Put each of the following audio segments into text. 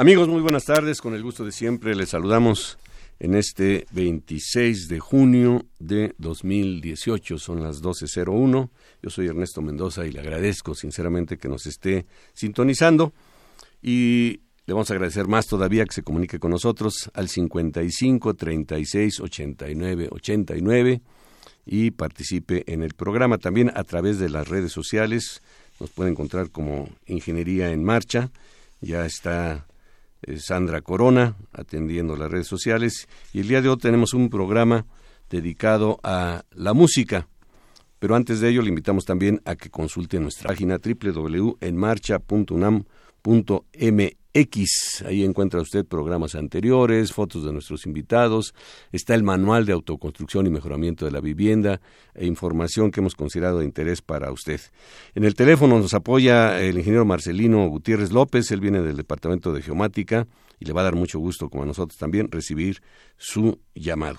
Amigos, muy buenas tardes. Con el gusto de siempre les saludamos en este 26 de junio de 2018. Son las 12.01. Yo soy Ernesto Mendoza y le agradezco sinceramente que nos esté sintonizando. Y le vamos a agradecer más todavía que se comunique con nosotros al 55 36 89 89 y participe en el programa también a través de las redes sociales. Nos puede encontrar como Ingeniería en Marcha. Ya está Sandra Corona, atendiendo las redes sociales. Y el día de hoy tenemos un programa dedicado a la música. Pero antes de ello le invitamos también a que consulte nuestra página www.enmarcha.unam.mx X. Ahí encuentra usted programas anteriores, fotos de nuestros invitados, está el manual de autoconstrucción y mejoramiento de la vivienda e información que hemos considerado de interés para usted. En el teléfono nos apoya el ingeniero Marcelino Gutiérrez López, él viene del Departamento de Geomática y le va a dar mucho gusto, como a nosotros también, recibir su llamado.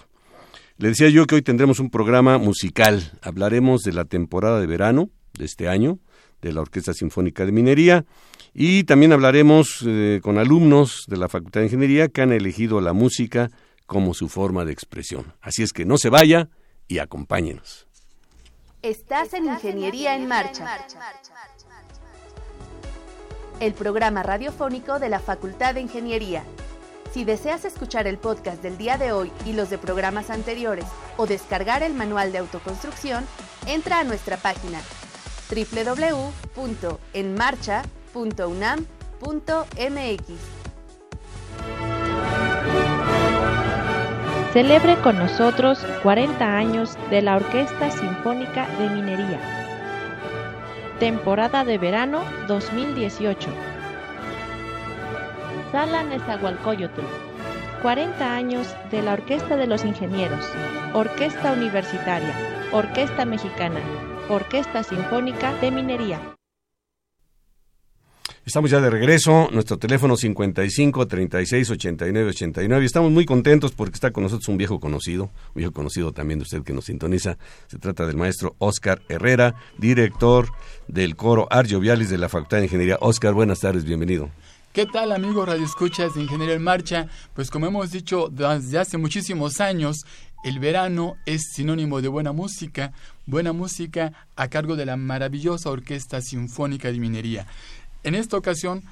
Le decía yo que hoy tendremos un programa musical. Hablaremos de la temporada de verano de este año, de la Orquesta Sinfónica de Minería, y también hablaremos eh, con alumnos de la Facultad de Ingeniería que han elegido la música como su forma de expresión. Así es que no se vaya y acompáñenos. Estás en Ingeniería en Marcha. El programa radiofónico de la Facultad de Ingeniería. Si deseas escuchar el podcast del día de hoy y los de programas anteriores o descargar el manual de autoconstrucción, entra a nuestra página www.enmarcha.com unam.mx. Celebre con nosotros 40 años de la Orquesta Sinfónica de Minería. Temporada de verano 2018. Sala Nezahualcóyotl. 40 años de la Orquesta de los Ingenieros, Orquesta Universitaria, Orquesta Mexicana, Orquesta Sinfónica de Minería. Estamos ya de regreso, nuestro teléfono 55 36 89 89. Estamos muy contentos porque está con nosotros un viejo conocido, un viejo conocido también de usted que nos sintoniza. Se trata del maestro Oscar Herrera, director del coro Argio Vialis de la Facultad de Ingeniería. Oscar, buenas tardes, bienvenido. ¿Qué tal amigos Radio Escuchas de Ingeniería en Marcha? Pues como hemos dicho desde hace muchísimos años, el verano es sinónimo de buena música, buena música a cargo de la maravillosa Orquesta Sinfónica de Minería. En esta ocasión,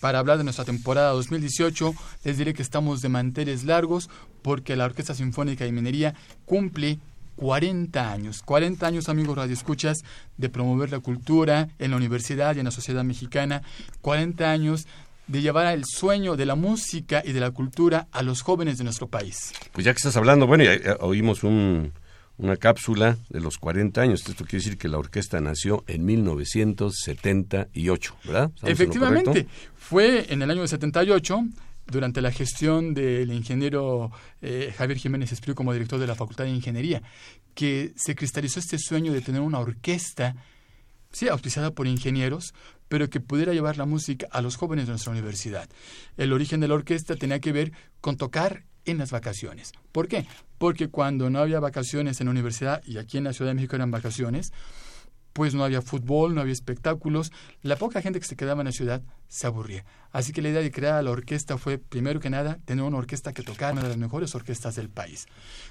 para hablar de nuestra temporada 2018, les diré que estamos de manteles largos porque la Orquesta Sinfónica de Minería cumple 40 años, 40 años amigos radioescuchas de promover la cultura en la universidad y en la sociedad mexicana, 40 años de llevar el sueño de la música y de la cultura a los jóvenes de nuestro país. Pues ya que estás hablando, bueno, ya, oímos un, una cápsula de los 40 años. Esto quiere decir que la orquesta nació en 1978, ¿verdad? Efectivamente, fue en el año 78 durante la gestión del ingeniero eh, Javier Jiménez Espriu como director de la Facultad de Ingeniería, que se cristalizó este sueño de tener una orquesta, sí, auspiciada por ingenieros, pero que pudiera llevar la música a los jóvenes de nuestra universidad. El origen de la orquesta tenía que ver con tocar en las vacaciones. ¿Por qué? Porque cuando no había vacaciones en la universidad y aquí en la Ciudad de México eran vacaciones, pues no había fútbol, no había espectáculos, la poca gente que se quedaba en la ciudad se aburría. Así que la idea de crear la orquesta fue, primero que nada, tener una orquesta que tocara una de las mejores orquestas del país.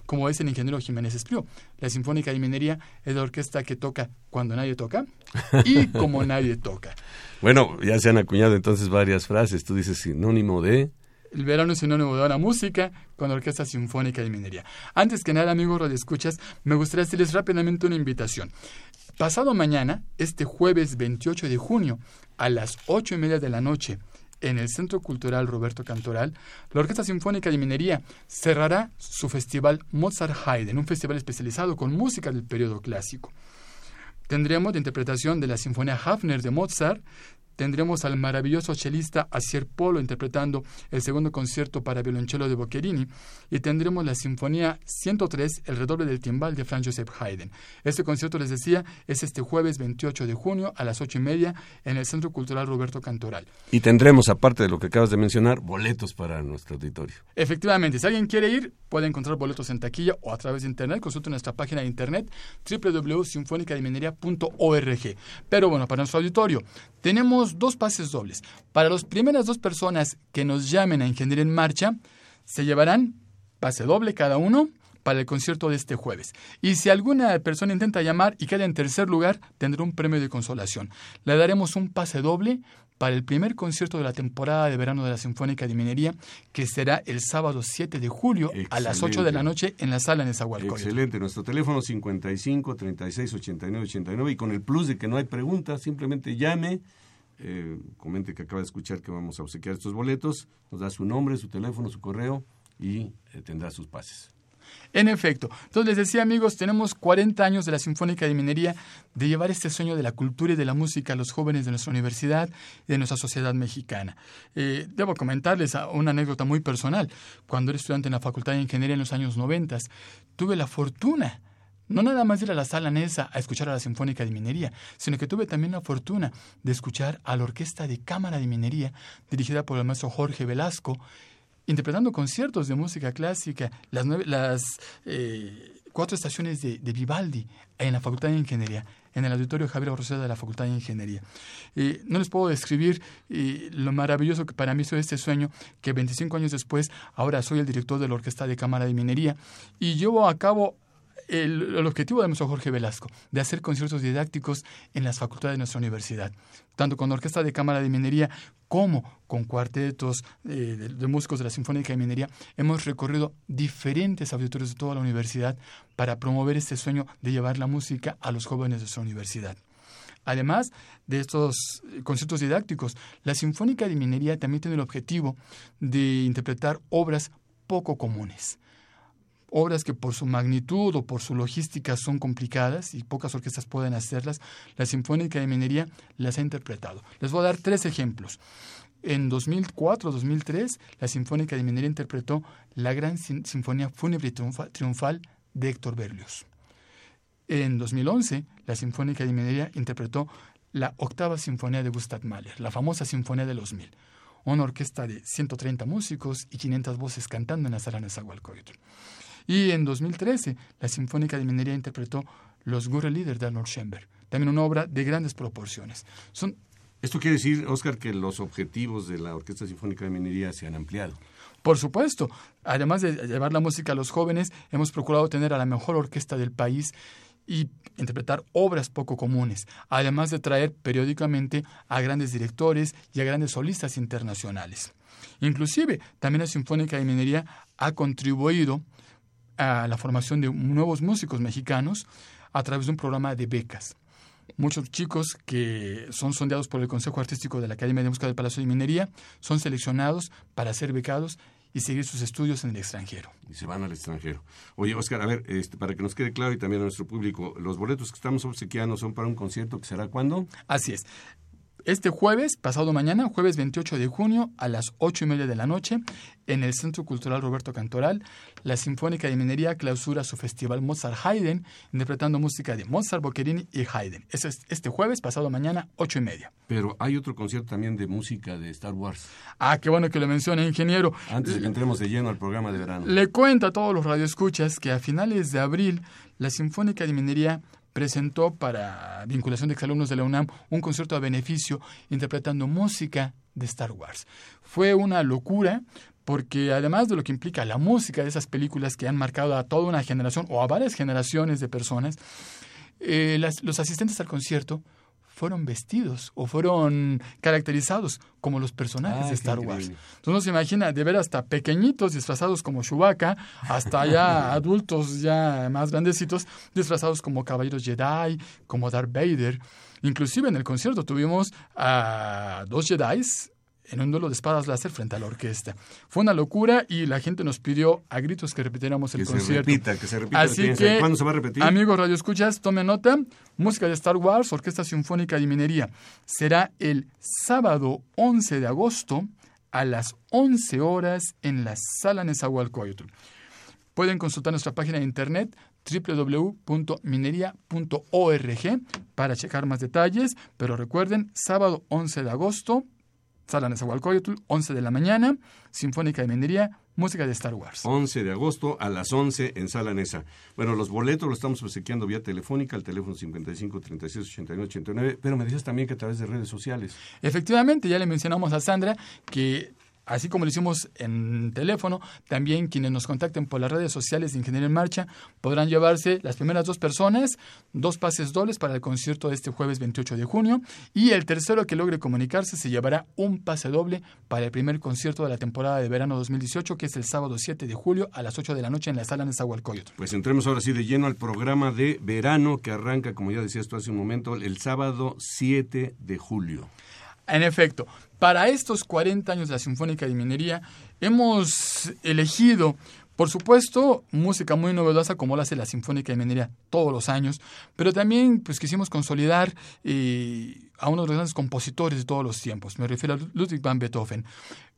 Como es el ingeniero Jiménez Espriu, la Sinfónica de Minería es la orquesta que toca cuando nadie toca y como nadie toca. Bueno, ya se han acuñado entonces varias frases. Tú dices sinónimo de... El verano es sinónimo de la música con la Orquesta Sinfónica de Minería. Antes que nada, amigos escuchas, me gustaría hacerles rápidamente una invitación. Pasado mañana, este jueves 28 de junio, a las ocho y media de la noche, en el Centro Cultural Roberto Cantoral, la Orquesta Sinfónica de Minería cerrará su festival Mozart Haydn, un festival especializado con música del periodo clásico. Tendremos la interpretación de la Sinfonía Hafner de Mozart, tendremos al maravilloso chelista Asier Polo interpretando el segundo concierto para violonchelo de Boccherini y tendremos la Sinfonía 103, el redoble del timbal de Franz Joseph Haydn. Este concierto, les decía, es este jueves 28 de junio a las ocho y media en el Centro Cultural Roberto Cantoral. Y tendremos, aparte de lo que acabas de mencionar, boletos para nuestro auditorio. Efectivamente, si alguien quiere ir, puede encontrar boletos en taquilla o a través de internet. Consulte nuestra página de internet www.sinfonicademinería.org. Pero bueno, para nuestro auditorio, tenemos dos pases dobles. Para las primeras dos personas que nos llamen a Ingeniería en Marcha, se llevarán pase doble cada uno para el concierto de este jueves. Y si alguna persona intenta llamar y queda en tercer lugar, tendrá un premio de consolación. Le daremos un pase doble para el primer concierto de la temporada de verano de la Sinfónica de Minería, que será el sábado 7 de julio a las 8 de la noche en la sala en Nezahualcóyotl. Excelente. Nuestro teléfono 55 36 89 89 y con el plus de que no hay preguntas, simplemente llame eh, comente que acaba de escuchar que vamos a obsequiar estos boletos, nos da su nombre, su teléfono, su correo y eh, tendrá sus pases. En efecto, entonces les decía amigos, tenemos 40 años de la Sinfónica de Minería de llevar este sueño de la cultura y de la música a los jóvenes de nuestra universidad y de nuestra sociedad mexicana. Eh, debo comentarles una anécdota muy personal. Cuando era estudiante en la Facultad de Ingeniería en los años 90, tuve la fortuna no nada más ir a la sala Nesa a escuchar a la Sinfónica de Minería, sino que tuve también la fortuna de escuchar a la Orquesta de Cámara de Minería, dirigida por el maestro Jorge Velasco, interpretando conciertos de música clásica, las, las eh, cuatro estaciones de, Vivaldi en la Facultad de Ingeniería, en el auditorio Javier Roseda de la Facultad de Ingeniería. no les puedo describir lo maravilloso que para mí fue este sueño, que 25 años después ahora soy el director de la Orquesta de Cámara de Minería y llevo a cabo el, objetivo de nuestro Jorge Velasco, de hacer conciertos didácticos en las facultades de nuestra universidad, tanto con Orquesta de Cámara de Minería como con cuartetos eh, de, músicos de la Sinfónica de Minería, hemos recorrido diferentes auditorios de toda la universidad para promover este sueño de llevar la música a los jóvenes de nuestra universidad. Además de estos conciertos didácticos, la Sinfónica de Minería también tiene el objetivo de interpretar obras poco comunes obras que por su magnitud o por su logística son complicadas y pocas orquestas pueden hacerlas, la Sinfónica de Minería las ha interpretado. Les voy a dar tres ejemplos. En 2004-2003, la Sinfónica de Minería interpretó la Gran Sinfonía Fúnebre Triunfal de Héctor Berlioz. En 2011, la Sinfónica de Minería interpretó la Octava Sinfonía de Gustav Mahler, la famosa Sinfonía de los Mil, una orquesta de 130 músicos y 500 voces cantando en la sala de Zahualcóyotl. Y en 2013, la Sinfónica de Minería interpretó Los Gurre Líder de Arnold Schoenberg, también una obra de grandes proporciones. Son esto quiere decir, Oscar, que los objetivos de la Orquesta Sinfónica de Minería se han ampliado. Por supuesto. Además de llevar la música a los jóvenes, hemos procurado tener a la mejor orquesta del país y interpretar obras poco comunes, además de traer periódicamente a grandes directores y a grandes solistas internacionales. Inclusive, también la Sinfónica de Minería ha contribuido a la formación de nuevos músicos mexicanos a través de un programa de becas. Muchos chicos que son sondeados por el Consejo Artístico de la Academia de Música del Palacio de Minería son seleccionados para ser becados y seguir sus estudios en el extranjero. Y se van al extranjero. Oye, Oscar, a ver, este, para que nos quede claro y también a nuestro público, los boletos que estamos obsequiando son para un concierto que será cuándo? Así es. Este jueves, pasado mañana, jueves 28 de junio, a las 8 y media de la noche, en el Centro Cultural Roberto Cantoral, la Sinfónica de Minería clausura su festival Mozart Haydn, interpretando música de Mozart, Boccherini y Haydn. Eso es este jueves, pasado mañana, 8 y media. Pero hay otro concierto también de música de Star Wars. Ah, qué bueno que lo mencione, ingeniero. Antes de que entremos de lleno al programa de verano. Le cuento a todos los radioescuchas que a finales de abril, la Sinfónica de Minería presentó para vinculación de exalumnos de la UNAM un concierto a beneficio interpretando música de Star Wars. Fue una locura porque además de lo que implica la música de esas películas que han marcado a toda una generación o a varias generaciones de personas, eh, los asistentes al concierto fueron vestidos o fueron caracterizados como los personajes de Star Wars. Entonces uno se imagina de ver hasta pequeñitos disfrazados como Chewbacca, hasta ya adultos ya más grandecitos disfrazados como caballeros Jedi, como Darth Vader. Inclusive en el concierto tuvimos a dos Jedi en un duelo de espadas láser frente a la orquesta. Fue una locura y la gente nos pidió a gritos que repitiéramos el concierto. Que se repita, que se repita. Así que, ¿Cuándo se va a repetir? Amigos Radio Escuchas, tome nota. Música de Star Wars, Orquesta Sinfónica de Minería. Será el sábado 11 de agosto a las 11 horas en la Sala Nezahualcóyotl. Pueden consultar nuestra página de internet www.minería.org para checar más detalles, pero recuerden, sábado 11 de agosto, Sala Nezahualcóyotl, 11 de la mañana, Sinfónica de Minería, música de Star Wars. 11 de agosto a las 11 en Sala Nesa. Bueno, los boletos los estamos obsequiando vía telefónica al teléfono 55 36 89 89, pero me decías también que a través de redes sociales. Efectivamente, ya le mencionamos a Sandra que Así como lo hicimos en teléfono, también quienes nos contacten por las redes sociales de Ingeniería en Marcha podrán llevarse las primeras dos personas, dos pases dobles para el concierto de este jueves 28 de junio y el tercero que logre comunicarse se llevará un pase doble para el primer concierto de la temporada de verano 2018 que es el sábado 7 de julio a las 8 de la noche en la sala Nezahualcóyotl. Pues entremos ahora sí de lleno al programa de verano que arranca, como ya decías tú hace un momento, el sábado 7 de julio. En efecto, para estos 40 años de la Sinfónica de Minería hemos elegido, por supuesto, música muy novedosa como la hace la Sinfónica de Minería todos los años, pero también pues quisimos consolidar eh, a uno de los grandes compositores de todos los tiempos, me refiero a Ludwig van Beethoven.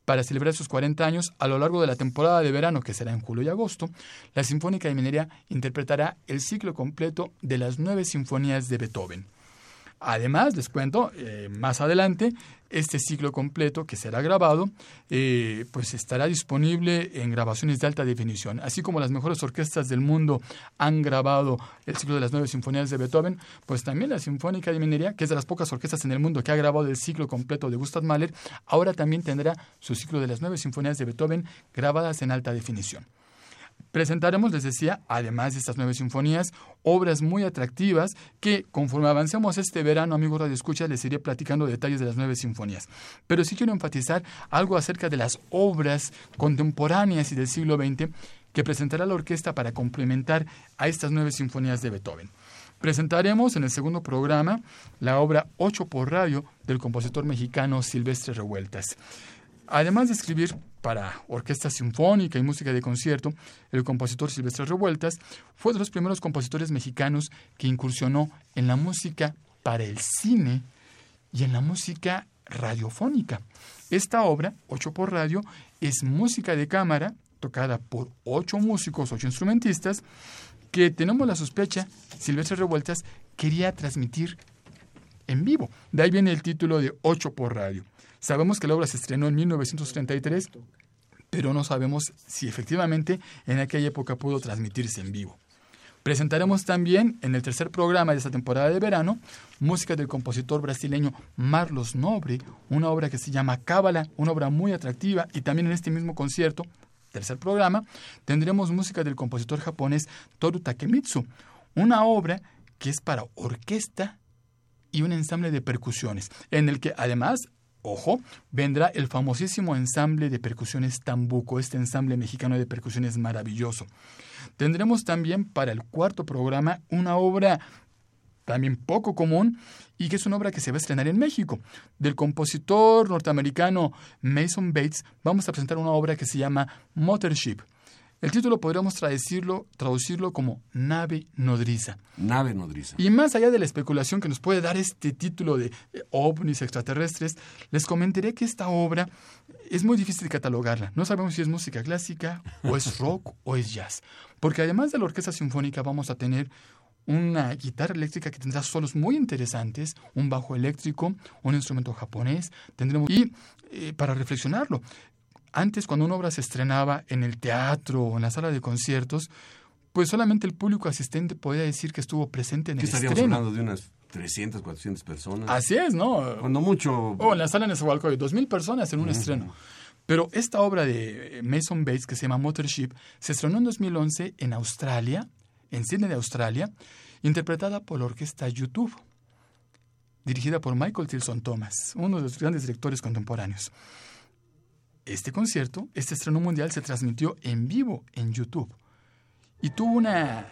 Para celebrar sus 40 años, a lo largo de la temporada de verano, que será en julio y agosto, la Sinfónica de Minería interpretará el ciclo completo de las nueve sinfonías de Beethoven. Además, les cuento, eh, más adelante, este ciclo completo que será grabado, eh, pues estará disponible en grabaciones de alta definición. Así como las mejores orquestas del mundo han grabado el ciclo de las nueve sinfonías de Beethoven, pues también la Sinfónica de Minería, que es de las pocas orquestas en el mundo que ha grabado el ciclo completo de Gustav Mahler, ahora también tendrá su ciclo de las nueve sinfonías de Beethoven grabadas en alta definición. Presentaremos, les decía, además de estas nueve sinfonías, obras muy atractivas que, conforme avancemos este verano, amigos Radio Escucha, les iré platicando detalles de las nueve sinfonías. Pero sí quiero enfatizar algo acerca de las obras contemporáneas y del siglo XX que presentará la orquesta para complementar a estas nueve sinfonías de Beethoven. Presentaremos en el segundo programa la obra Ocho por radio del compositor mexicano Silvestre Revueltas. Además de escribir para orquesta sinfónica y música de concierto, el compositor Silvestre Revueltas fue de los primeros compositores mexicanos que incursionó en la música para el cine y en la música radiofónica. Esta obra, Ocho por Radio, es música de cámara tocada por ocho músicos, ocho instrumentistas, que tenemos la sospecha, Silvestre Revueltas quería transmitir en vivo. De ahí viene el título de Ocho por Radio. Sabemos que la obra se estrenó en 1933, pero no sabemos si efectivamente en aquella época pudo transmitirse en vivo. Presentaremos también en el tercer programa de esta temporada de verano música del compositor brasileño Marlos Nobre, una obra que se llama Cábala, una obra muy atractiva y también en este mismo concierto, tercer programa, tendremos música del compositor japonés Toru Takemitsu, una obra que es para orquesta y un ensamble de percusiones, en el que además ojo, vendrá el famosísimo ensamble de percusiones Tambuco, este ensamble mexicano de percusiones maravilloso. Tendremos también para el cuarto programa una obra también poco común y que es una obra que se va a estrenar en México. Del compositor norteamericano Mason Bates vamos a presentar una obra que se llama Motorship. El título podríamos traducirlo, traducirlo como nave nodriza. Nave nodriza. Y más allá de la especulación que nos puede dar este título de ovnis extraterrestres, les comentaré que esta obra es muy difícil de catalogarla. No sabemos si es música clásica, o es rock, o es jazz. Porque además de la orquesta sinfónica vamos a tener una guitarra eléctrica que tendrá solos muy interesantes, un bajo eléctrico, un instrumento japonés, tendremos y eh, para reflexionarlo, antes, cuando una obra se estrenaba en el teatro o en la sala de conciertos, pues solamente el público asistente podría decir que estuvo presente en el estaríamos estreno. hablando de unas 300, 400 personas. Así es, ¿no? Cuando mucho... Oh, en la sala en Nezahualcóyotl, dos mil personas en un estreno. Pero esta obra de Mason Bates, que se llama Mothership, se estrenó en 2011 en Australia, en Sydney de Australia, interpretada por la orquesta YouTube, dirigida por Michael Tilson Thomas, uno de los grandes directores contemporáneos. Este concierto, este estreno mundial, se transmitió en vivo en YouTube y tuvo una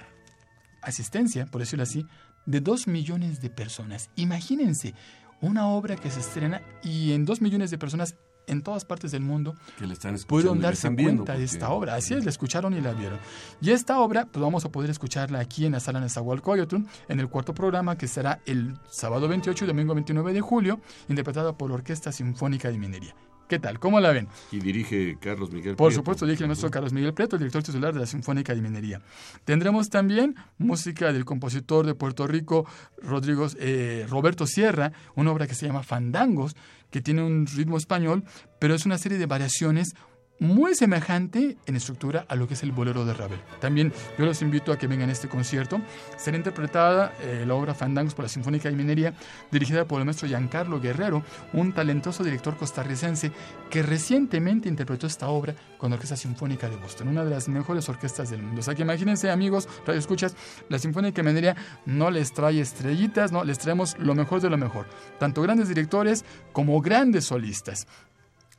asistencia, por decirlo así, de dos millones de personas. Imagínense, una obra que se estrena y en dos millones de personas en todas partes del mundo que le están escuchando pudieron darse están cuenta de esta obra. Así es, la escucharon y la vieron. Y esta obra, pues vamos a poder escucharla aquí en la sala Nezahualcóyotl, en el cuarto programa que será el sábado 28 y domingo 29 de julio, interpretada por la Orquesta Sinfónica de Minería. ¿Qué tal? ¿Cómo la ven? Y dirige Carlos Miguel Por Prieto. supuesto, dije el maestro Carlos Miguel Prieto, el director titular de la Sinfónica de Minería. Tendremos también música del compositor de Puerto Rico, Rodrigo, eh, Roberto Sierra, una obra que se llama Fandangos, que tiene un ritmo español, pero es una serie de variaciones muy semejante en estructura a lo que es el bolero de Ravel. También yo los invito a que vengan a este concierto. Será interpretada eh, la obra Fandangos por la Sinfónica de Minería, dirigida por el maestro Giancarlo Guerrero, un talentoso director costarricense que recientemente interpretó esta obra con la Orquesta Sinfónica de Boston, una de las mejores orquestas del mundo. O sea que imagínense, amigos, radio escuchas, la Sinfónica de Minería no les trae estrellitas, no, les traemos lo mejor de lo mejor, tanto grandes directores como grandes solistas.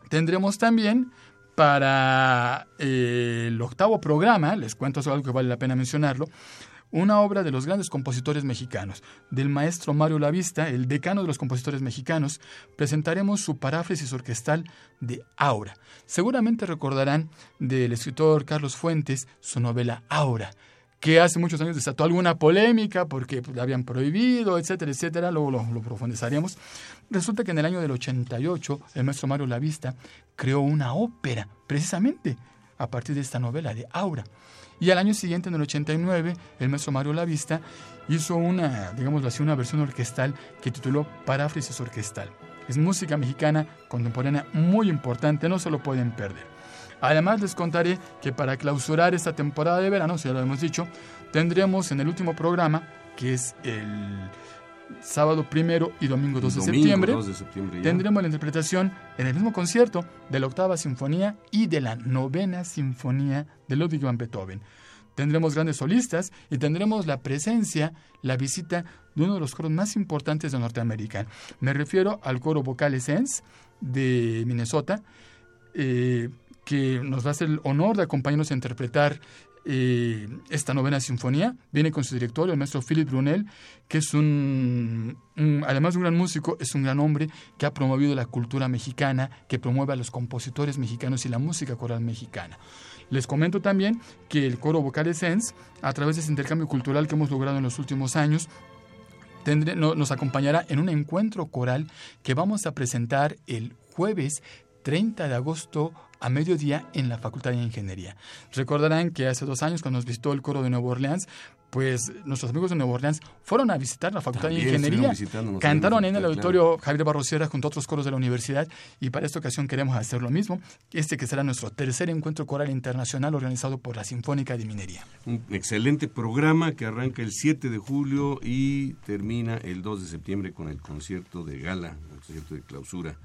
Tendremos también para eh, el octavo programa, les cuento algo que vale la pena mencionarlo, una obra de los grandes compositores mexicanos, del maestro Mario Lavista, el decano de los compositores mexicanos, presentaremos su paráfrasis orquestal de Aura. Seguramente recordarán del escritor Carlos Fuentes su novela Aura, que hace muchos años desató alguna polémica porque pues, la habían prohibido, etcétera, etcétera, luego lo, lo profundizaremos. Resulta que en el año del 88 el maestro Mario Lavista creó una ópera, precisamente a partir de esta novela de Aura. Y al año siguiente, en el 89, el maestro Mario Lavista hizo una, digámoslo así, una versión orquestal que tituló Paráfrasis Orquestal. Es música mexicana contemporánea muy importante, no se lo pueden perder. Además les contaré que para clausurar esta temporada de verano, si ya lo hemos dicho, tendremos en el último programa, que es el sábado primero y domingo 2 de septiembre, 2 de septiembre ya. tendremos la interpretación en el mismo concierto de la octava sinfonía y de la novena sinfonía de Ludwig van Beethoven. Tendremos grandes solistas y tendremos la presencia, la visita de uno de los coros más importantes de Norteamérica. Me refiero al coro Vocal Essence de Minnesota, eh, que nos va a hacer el honor de acompañarnos a interpretar eh, esta novena sinfonía. Viene con su director, el maestro Philip Brunel, que es un, además de un gran músico, es un gran hombre que ha promovido la cultura mexicana, que promueve a los compositores mexicanos y la música coral mexicana. Les comento también que el coro Vocal Essence, a través de ese intercambio cultural que hemos logrado en los últimos años, nos acompañará en un encuentro coral que vamos a presentar el jueves 30 de agosto a mediodía en la Facultad de Ingeniería. Recordarán que hace dos años cuando nos visitó el coro de Nueva Orleans, pues nuestros amigos de Nueva Orleans fueron a visitar la Facultad También de Ingeniería. Cantaron en el auditorio Javier Barrosiera junto a otros coros de la universidad y para esta ocasión queremos hacer lo mismo, este que será nuestro tercer encuentro coral internacional organizado por la Sinfónica de Minería. Un excelente programa que arranca el 7 de julio y termina el 2 de septiembre con el concierto de gala, el concierto de clausura.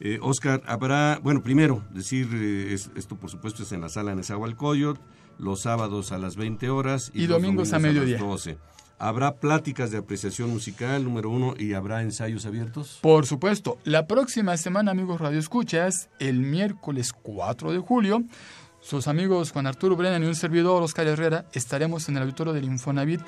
Eh, Oscar, habrá, bueno, primero decir, eh, es- esto por supuesto es en la sala Nezahualcóyotl, los sábados a las 20 horas Y los domingos a mediodía. las 12. Habrá pláticas de apreciación musical, número uno, y habrá ensayos abiertos. Por supuesto, la próxima semana, amigos Radio Escuchas, el miércoles 4 de julio, sus amigos Juan Arturo Brennan y un servidor, Oscar Herrera, estaremos en el auditorio del Infonavit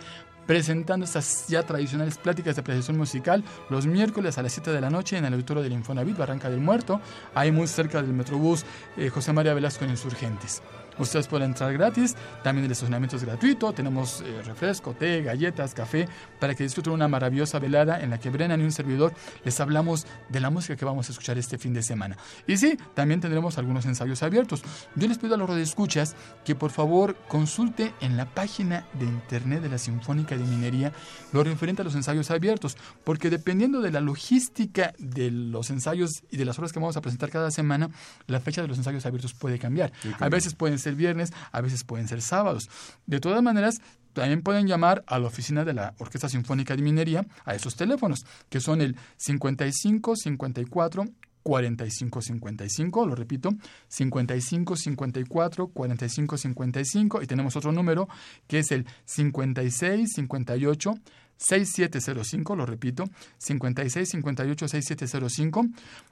presentando estas ya tradicionales pláticas de apreciación musical los miércoles a las 7 de la noche en el auditorio del Infonavit, Barranca del Muerto, ahí muy cerca del Metrobús eh, José María Velasco en Insurgentes. Ustedes pueden entrar gratis, también el estacionamiento es gratuito, tenemos eh, refresco, té, galletas, café, para que disfruten una maravillosa velada en la que Brennan y un servidor les hablamos de la música que vamos a escuchar este fin de semana. Y sí, también tendremos algunos ensayos abiertos. Yo les pido a los radioescuchas que por favor consulte en la página de internet de la Sinfónica de Minería lo referente a los ensayos abiertos, porque dependiendo de la logística de los ensayos y de las horas que vamos a presentar cada semana, la fecha de los ensayos abiertos puede cambiar. A veces pueden ser viernes, a veces pueden ser sábados. De todas maneras, también pueden llamar a la oficina de la Orquesta Sinfónica de Minería a esos teléfonos, que son el 55 54 45 55, lo repito, 55 54 45 55 y tenemos otro número que es el 56 58 6705, lo repito, 56 58 6705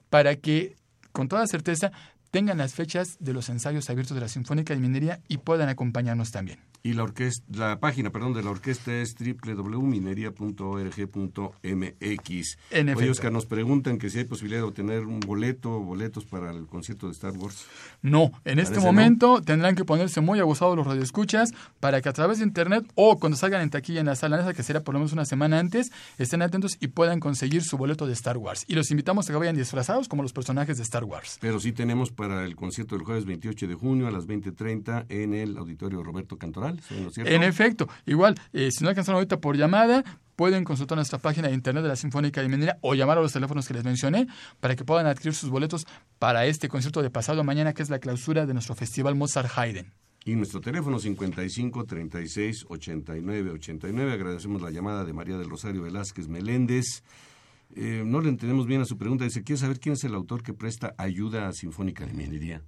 para que con toda certeza tengan las fechas de los ensayos abiertos de la Sinfónica de Minería y puedan acompañarnos también. Y la orquesta, la página, perdón, de la orquesta es www.minería.org.mx. En Oye, Oscar, nos preguntan que si hay posibilidad de obtener un boleto o boletos para el concierto de Star Wars. No, en este momento tendrán que ponerse muy abusados los radioescuchas para que a través de internet o cuando salgan en taquilla en la sala que será por lo menos una semana antes, estén atentos y puedan conseguir su boleto de Star Wars. Y los invitamos a que vayan disfrazados como los personajes de Star Wars. Pero sí tenemos para el concierto del jueves 28 de junio a las 20.30 en el auditorio Roberto Cantoral en efecto, igual, eh, si no alcanzaron ahorita por llamada, pueden consultar nuestra página de internet de la Sinfónica de Minería o llamar a los teléfonos que les mencioné para que puedan adquirir sus boletos para este concierto de pasado mañana, que es la clausura de nuestro festival Mozart Haydn. Y nuestro teléfono 55 36 89 89. Agradecemos la llamada de María del Rosario Velázquez Meléndez. Eh, no le entendemos bien a su pregunta. Dice, ¿quiere saber quién es el autor que presta ayuda a Sinfónica de Minería?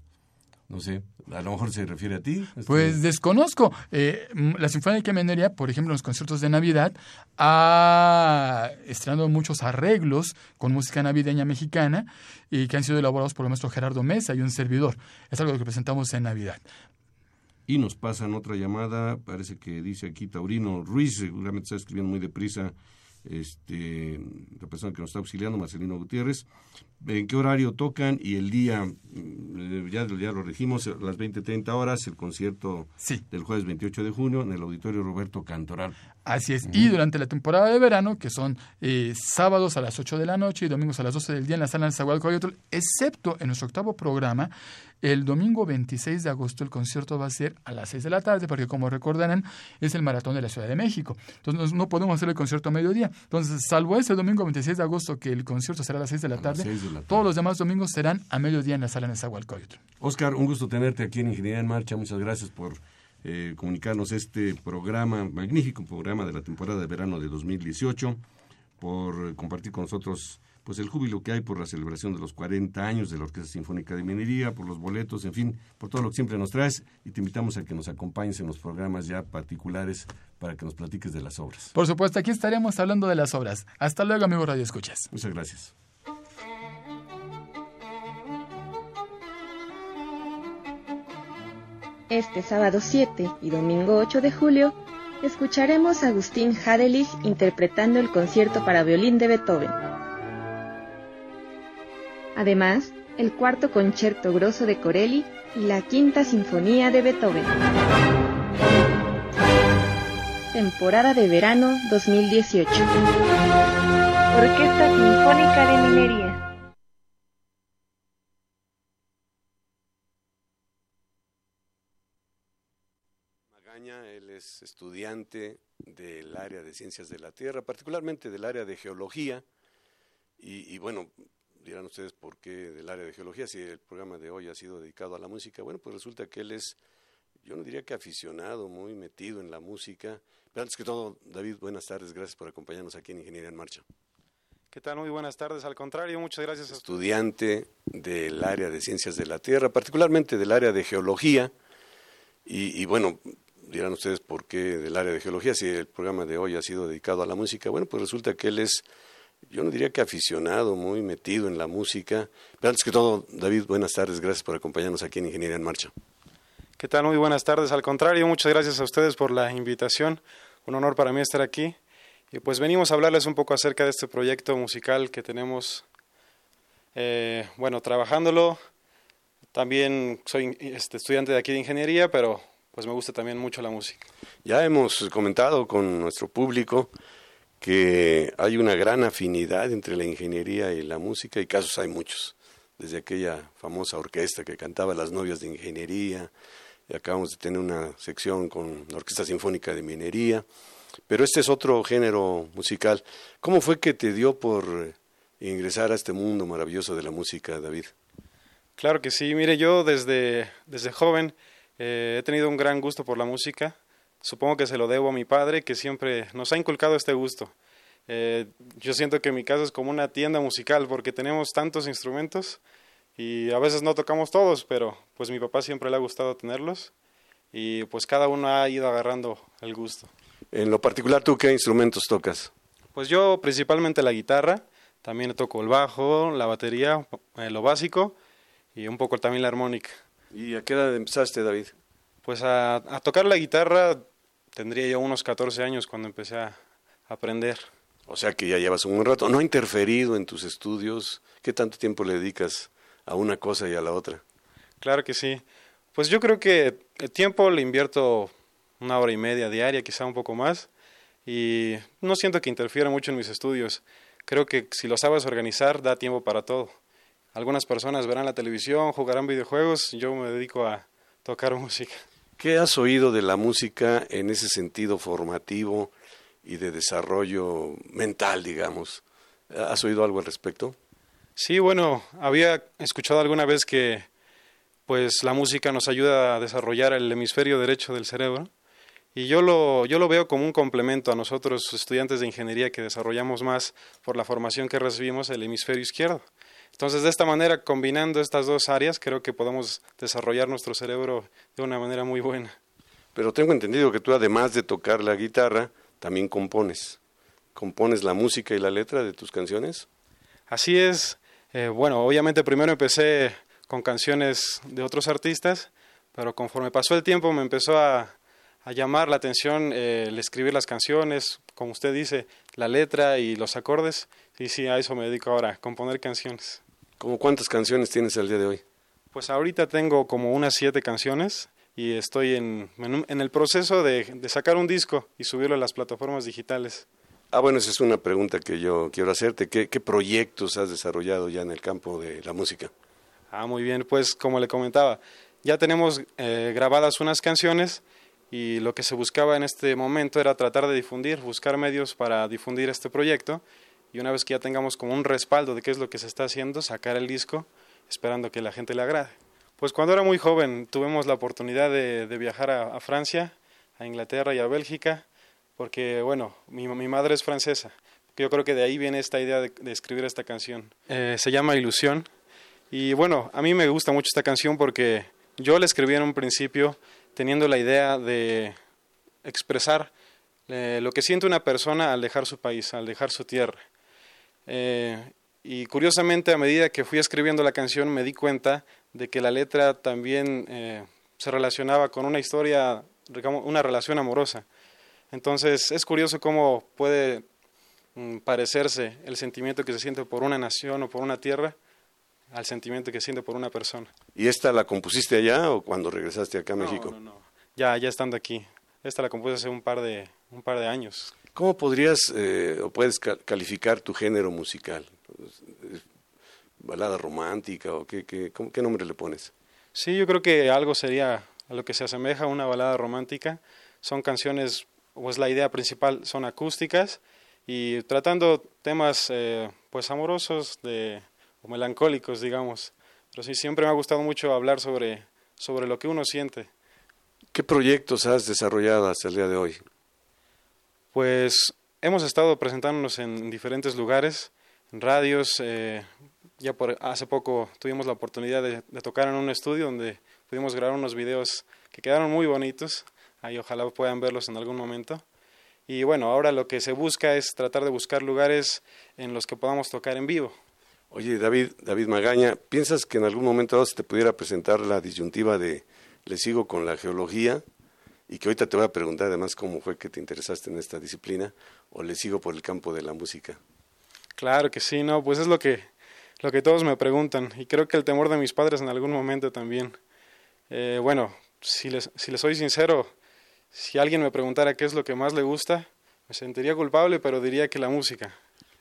No sé, a lo mejor se refiere a ti. Este, pues desconozco. Eh, la Sinfónica de Minería, por ejemplo, en los conciertos de Navidad, ha estrenado muchos arreglos con música navideña mexicana y que han sido elaborados por el maestro Gerardo Mesa y un servidor. Es algo que presentamos en Navidad. Y nos pasan otra llamada, parece que dice aquí Taurino Ruiz, seguramente está escribiendo muy deprisa este, la persona que nos está auxiliando, Marcelino Gutiérrez, en qué horario tocan y el día, mm, ya, ya lo regimos, las 20.30 horas, el concierto del jueves 28 de junio en el Auditorio Roberto Cantoral. Así es, y durante la temporada de verano, que son eh, sábados a las 8 de la noche y domingos a las 12 del día en la sala de Zagualcoyotl, excepto en nuestro octavo programa, el domingo 26 de agosto el concierto va a ser a las 6 de la tarde, porque como recordarán, es el maratón de la Ciudad de México. Entonces no podemos hacer el concierto a mediodía. Entonces, salvo ese domingo 26 de agosto, que el concierto será a las 6 de la, tarde, todos los demás domingos serán a mediodía en la sala de Zagualcoyotl. Oscar, un gusto tenerte aquí en Ingeniería en Marcha. Muchas gracias por eh, comunicarnos este programa, magnífico programa de la temporada de verano de 2018, por compartir con nosotros pues el júbilo que hay por la celebración de los 40 años de la Orquesta Sinfónica de Minería, por los boletos, en fin, por todo lo que siempre nos traes y te invitamos a que nos acompañes en los programas ya particulares para que nos platiques de las obras. Por supuesto, aquí estaremos hablando de las obras. Hasta luego, amigo Radio Escuchas. Muchas gracias. Este sábado 7 y domingo 8 de julio escucharemos a Agustín Hadelich interpretando el concierto para violín de Beethoven. Además, el cuarto concierto grosso de Corelli y la quinta sinfonía de Beethoven. Temporada de verano 2018. Orquesta Sinfónica de Minería. Magaña, él es estudiante del área de ciencias de la Tierra, particularmente del área de geología. Y, y bueno, dirán ustedes por qué del área de geología, si el programa de hoy ha sido dedicado a la música. Bueno, pues resulta que él es, yo no diría que aficionado, muy metido en la música. Pero antes que todo, David, buenas tardes, gracias por acompañarnos aquí en Ingeniería en Marcha. ¿Qué tal? Muy buenas tardes. Al contrario, muchas gracias. A Estudiante del área de ciencias de la Tierra, particularmente del área de geología. Y, y bueno, dirán ustedes por qué del área de geología, si el programa de hoy ha sido dedicado a la música. Bueno, pues resulta que él es yo no diría que aficionado, muy metido en la música. Pero antes que todo, David, buenas tardes, gracias por acompañarnos aquí en Ingeniería en Marcha. ¿Qué tal? Muy buenas tardes. Al contrario, muchas gracias a ustedes por la invitación. Un honor para mí estar aquí. Y pues venimos a hablarles un poco acerca de este proyecto musical que tenemos, eh, bueno, trabajándolo. También soy este, estudiante de aquí de ingeniería, pero pues me gusta también mucho la música. Ya hemos comentado con nuestro público que hay una gran afinidad entre la ingeniería y la música, y casos hay muchos, desde aquella famosa orquesta que cantaba Las novias de ingeniería, y acabamos de tener una sección con la Orquesta Sinfónica de Minería, pero este es otro género musical. ¿Cómo fue que te dio por ingresar a este mundo maravilloso de la música, David? Claro que sí, mire, yo desde, desde joven Eh, he tenido un gran gusto por la música. Supongo que se lo debo a mi padre, que siempre nos ha inculcado este gusto. Eh, yo siento que mi casa es como una tienda musical porque tenemos tantos instrumentos y a veces no tocamos todos, pero pues mi papá siempre le ha gustado tenerlos y pues cada uno ha ido agarrando el gusto. En lo particular, ¿tú qué instrumentos tocas? Pues yo principalmente la guitarra, también toco el bajo, la batería, eh, lo básico y un poco también la armónica. ¿Y a qué edad empezaste, David? Pues a, a tocar la guitarra tendría yo unos 14 años cuando empecé a aprender. O sea que ya llevas un buen rato. ¿No ha interferido en tus estudios? ¿Qué tanto tiempo le dedicas a una cosa y a la otra? Claro que sí. Pues yo creo que el tiempo le invierto una hora y media diaria, quizá un poco más, y no siento que interfiera mucho en mis estudios. Creo que si lo sabes organizar, da tiempo para todo. Algunas personas verán la televisión, jugarán videojuegos, yo me dedico a tocar música. ¿Qué has oído de la música en ese sentido formativo y de desarrollo mental, digamos? ¿Has oído algo al respecto? Sí, bueno, había escuchado alguna vez que pues la música nos ayuda a desarrollar el hemisferio derecho del cerebro y yo lo, yo lo veo como un complemento a nosotros estudiantes de ingeniería que desarrollamos más por la formación que recibimos el hemisferio izquierdo. Entonces, de esta manera, combinando estas dos áreas, creo que podemos desarrollar nuestro cerebro de una manera muy buena. Pero tengo entendido que tú, además de tocar la guitarra, también compones. ¿Compones la música y la letra de tus canciones? Así es. Eh, bueno, obviamente primero empecé con canciones de otros artistas, pero conforme pasó el tiempo me empezó a, llamar la atención eh, el escribir las canciones, como usted dice, la letra y los acordes. Y sí, a eso me dedico ahora, a componer canciones. ¿Cómo cuántas canciones tienes el día de hoy? Pues ahorita tengo como unas siete canciones y estoy en, en el proceso de, de sacar un disco y subirlo a las plataformas digitales. Ah, bueno, esa es una pregunta que yo quiero hacerte. ¿Qué, ¿Qué, proyectos has desarrollado ya en el campo de la música? Ah, muy bien. Pues como le comentaba, ya tenemos eh, grabadas unas canciones y lo que se buscaba en este momento era tratar de difundir, buscar medios para difundir este proyecto y una vez que ya tengamos como un respaldo de qué es lo que se está haciendo, sacar el disco esperando que la gente le agrade. Pues cuando era muy joven tuvimos la oportunidad de, de viajar a, a Francia, a Inglaterra y a Bélgica porque bueno, mi, mi, madre es francesa. Yo creo que de ahí viene esta idea de, de escribir esta canción. Eh, se llama Ilusión. Y bueno, a mí me gusta mucho esta canción porque yo la escribí en un principio teniendo la idea de expresar eh, lo que siente una persona al dejar su país, al dejar su tierra. Eh, y curiosamente, a medida que fui escribiendo la canción, me di cuenta de que la letra también eh, se relacionaba con una historia, una relación amorosa. Entonces es curioso cómo puede mm, parecerse el sentimiento que se siente por una nación o por una tierra al sentimiento que siente por una persona. ¿Y esta la compusiste allá o cuando regresaste acá a no, México? No, no, ya, ya estando aquí. Esta la compuse hace un par de, un par de años. ¿Cómo podrías eh, o puedes calificar tu género musical? ¿Balada romántica o qué, qué, qué nombre le pones? Sí, yo creo que algo sería a lo que se asemeja a una balada romántica. Son canciones pues la idea principal son acústicas y tratando temas eh, pues amorosos de, o melancólicos, digamos. Pero sí, siempre me ha gustado mucho hablar sobre, sobre lo que uno siente. ¿Qué proyectos has desarrollado hasta el día de hoy? Pues hemos estado presentándonos en diferentes lugares, en radios. Eh, ya por hace poco tuvimos la oportunidad de, tocar en un estudio donde pudimos grabar unos videos que quedaron muy bonitos. Ahí ojalá puedan verlos en algún momento. Y bueno, ahora lo que se busca es tratar de buscar lugares en los que podamos tocar en vivo. Oye, David, David Magaña, ¿piensas que en algún momento se te pudiera presentar la disyuntiva de le sigo con la geología y que ahorita te voy a preguntar además cómo fue que te interesaste en esta disciplina o le sigo por el campo de la música? Claro que sí, no, pues es lo que lo que todos me preguntan y creo que el temor de mis padres en algún momento también. Eh, bueno, si les, si les soy sincero, si alguien me preguntara qué es lo que más le gusta, me sentiría culpable, pero diría que la música.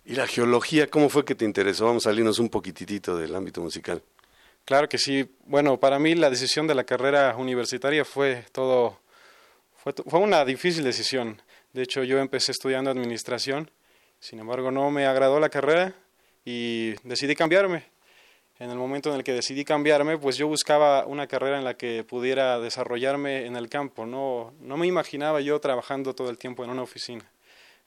¿Y la geología cómo fue que te interesó? Vamos a salirnos un poquitito del ámbito musical. Claro que sí. Bueno, para mí la decisión de la carrera universitaria fue todo, fue, fue una difícil decisión. De hecho, yo empecé estudiando administración, sin embargo no me agradó la carrera y decidí cambiarme. en el momento en el que decidí cambiarme, pues yo buscaba una carrera en la que pudiera desarrollarme en el campo. No, no me imaginaba yo trabajando todo el tiempo en una oficina.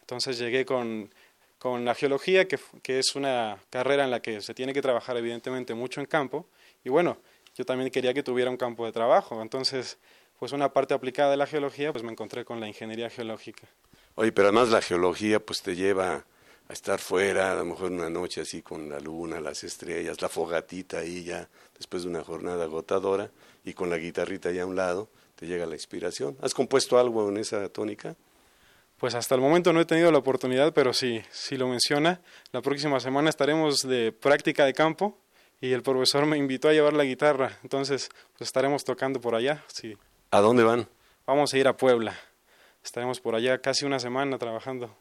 Entonces llegué con, con la geología, que, que, es una carrera en la que se tiene que trabajar evidentemente mucho en campo. Y bueno, yo también quería que tuviera un campo de trabajo. Entonces, pues una parte aplicada de la geología, pues me encontré con la ingeniería geológica. Oye, pero además la geología pues te lleva a estar fuera, a lo mejor una noche así con la luna, las estrellas, la fogatita ahí ya, después de una jornada agotadora, y con la guitarrita ahí a un lado, te llega la inspiración. ¿Has compuesto algo en esa tónica? Pues hasta el momento no he tenido la oportunidad, pero sí, sí lo menciona. La próxima semana estaremos de práctica de campo y el profesor me invitó a llevar la guitarra, entonces pues estaremos tocando por allá. Sí. ¿A dónde van? Vamos a ir a Puebla. Estaremos por allá casi una semana trabajando.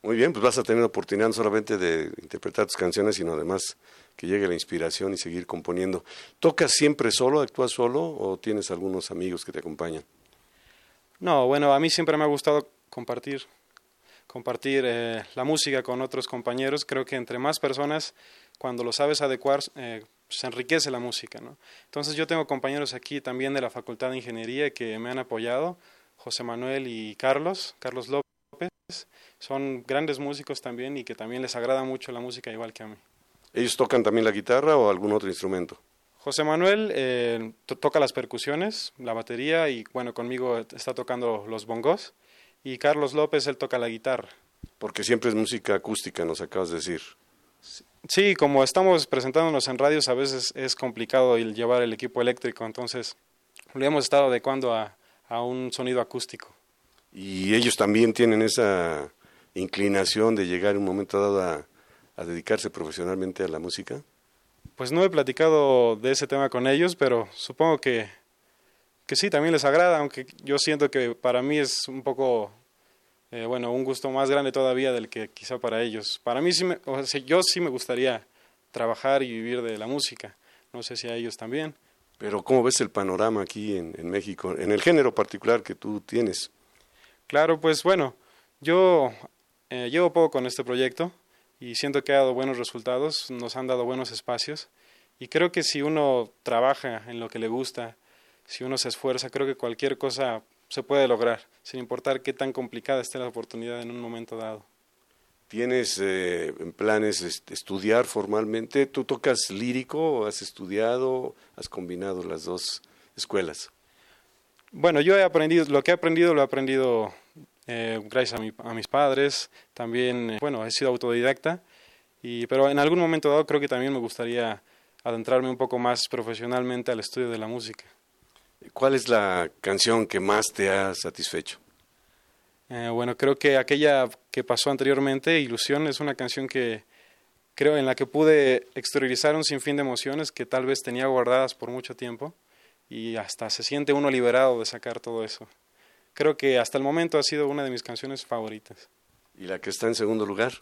Muy bien, pues vas a tener la oportunidad no solamente de interpretar tus canciones, sino además que llegue la inspiración y seguir componiendo. ¿Tocas siempre solo, actúas solo o tienes algunos amigos que te acompañan? No, bueno, a mí siempre me ha gustado compartir, compartir eh, la música con otros compañeros. Creo que entre más personas, cuando lo sabes adecuar, eh, se enriquece la música. ¿no? Entonces yo tengo compañeros aquí también de la Facultad de Ingeniería que me han apoyado, José Manuel y Carlos, Carlos López son grandes músicos también y que también les agrada mucho la música igual que a mí. ¿Ellos tocan también la guitarra o algún otro instrumento? José Manuel eh, toca las percusiones, la batería y bueno, conmigo está tocando los bongos y Carlos López él toca la guitarra. Porque siempre es música acústica, nos acabas de decir. Sí, como estamos presentándonos en radios, a veces es complicado el llevar el equipo eléctrico, entonces lo hemos estado adecuando a, a un sonido acústico. Y ellos también tienen esa inclinación de llegar en un momento dado a, dedicarse profesionalmente a la música? Pues no he platicado de ese tema con ellos, pero supongo que, que sí, también les agrada, aunque yo siento que para mí es un poco, eh, bueno, un gusto más grande todavía del que quizá para ellos. Para mí sí, me, o sea, yo sí me gustaría trabajar y vivir de la música, no sé si a ellos también. Pero ¿cómo ves el panorama aquí en, en México, en el género particular que tú tienes? Claro, pues bueno, yo eh, llevo poco con este proyecto y siento que ha dado buenos resultados, nos han dado buenos espacios y creo que si uno trabaja en lo que le gusta, si uno se esfuerza, creo que cualquier cosa se puede lograr, sin importar qué tan complicada esté la oportunidad en un momento dado. ¿Tienes eh, planes estudiar formalmente? ¿Tú tocas lírico? ¿Has estudiado? ¿Has combinado las dos escuelas? Bueno, yo he aprendido, lo que he aprendido lo he aprendido eh, gracias a, mis padres, también, eh, bueno, he sido autodidacta, y, pero en algún momento dado creo que también me gustaría adentrarme un poco más profesionalmente al estudio de la música. ¿Cuál es la canción que más te ha satisfecho? Eh, bueno, creo que aquella que pasó anteriormente, Ilusión, es una canción que creo en la que pude exteriorizar un sinfín de emociones que tal vez tenía guardadas por mucho tiempo y hasta se siente uno liberado de sacar todo eso creo que hasta el momento ha sido una de mis canciones favoritas. ¿Y la que está en segundo lugar?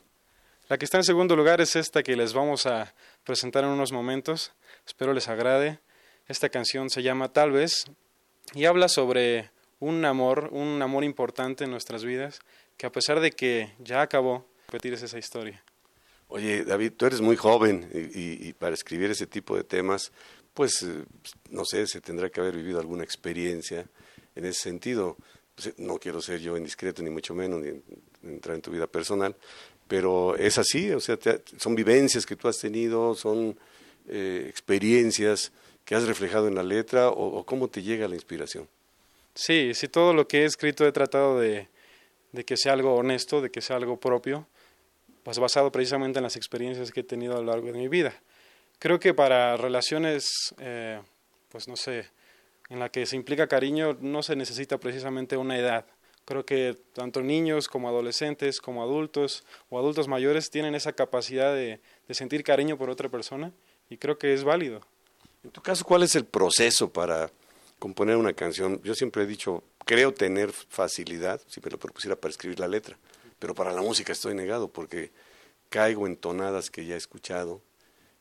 La que está en segundo lugar es esta que les vamos a presentar en unos momentos. Espero les agrade. Esta canción se llama Tal vez y habla sobre un amor, un amor importante en nuestras vidas, que a pesar de que ya acabó, repetir es esa historia. Oye, David, tú eres muy joven y, para escribir ese tipo de temas, pues, eh, no sé, se tendrá que haber vivido alguna experiencia en ese sentido no quiero ser yo indiscreto, ni mucho menos, ni entrar en tu vida personal, pero es así, o sea, son vivencias que tú has tenido, son eh, experiencias que has reflejado en la letra, o, cómo te llega la inspiración. Sí, sí, todo lo que he escrito he tratado de, que sea algo honesto, de que sea algo propio, pues basado precisamente en las experiencias que he tenido a lo largo de mi vida. Creo que para relaciones, eh, pues no sé, en la que se implica cariño no se necesita precisamente una edad. Creo que tanto niños como adolescentes, como adultos o adultos mayores tienen esa capacidad de, sentir cariño por otra persona y creo que es válido. En tu caso, ¿cuál es el proceso para componer una canción? Yo siempre he dicho, creo tener facilidad, si me lo propusiera para escribir la letra, pero para la música estoy negado porque caigo en tonadas que ya he escuchado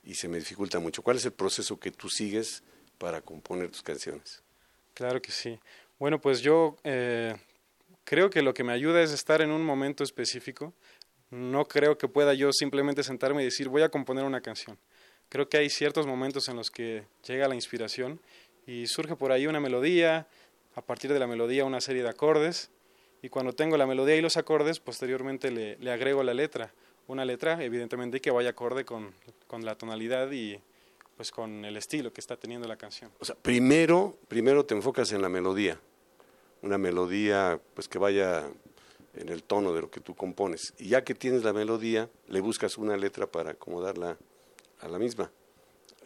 y se me dificulta mucho. ¿Cuál es el proceso que tú sigues para componer tus canciones. Claro que sí. Bueno, pues yo eh, creo que lo que me ayuda es estar en un momento específico. No creo que pueda yo simplemente sentarme y decir voy a componer una canción. Creo que hay ciertos momentos en los que llega la inspiración y surge por ahí una melodía, a partir de la melodía una serie de acordes y cuando tengo la melodía y los acordes, posteriormente le, le agrego la letra. Una letra, evidentemente, que vaya acorde con, con, la tonalidad y pues con el estilo que está teniendo la canción. O sea, primero, primero te enfocas en la melodía, una melodía pues que vaya en el tono de lo que tú compones. Y ya que tienes la melodía, le buscas una letra para acomodarla a la misma.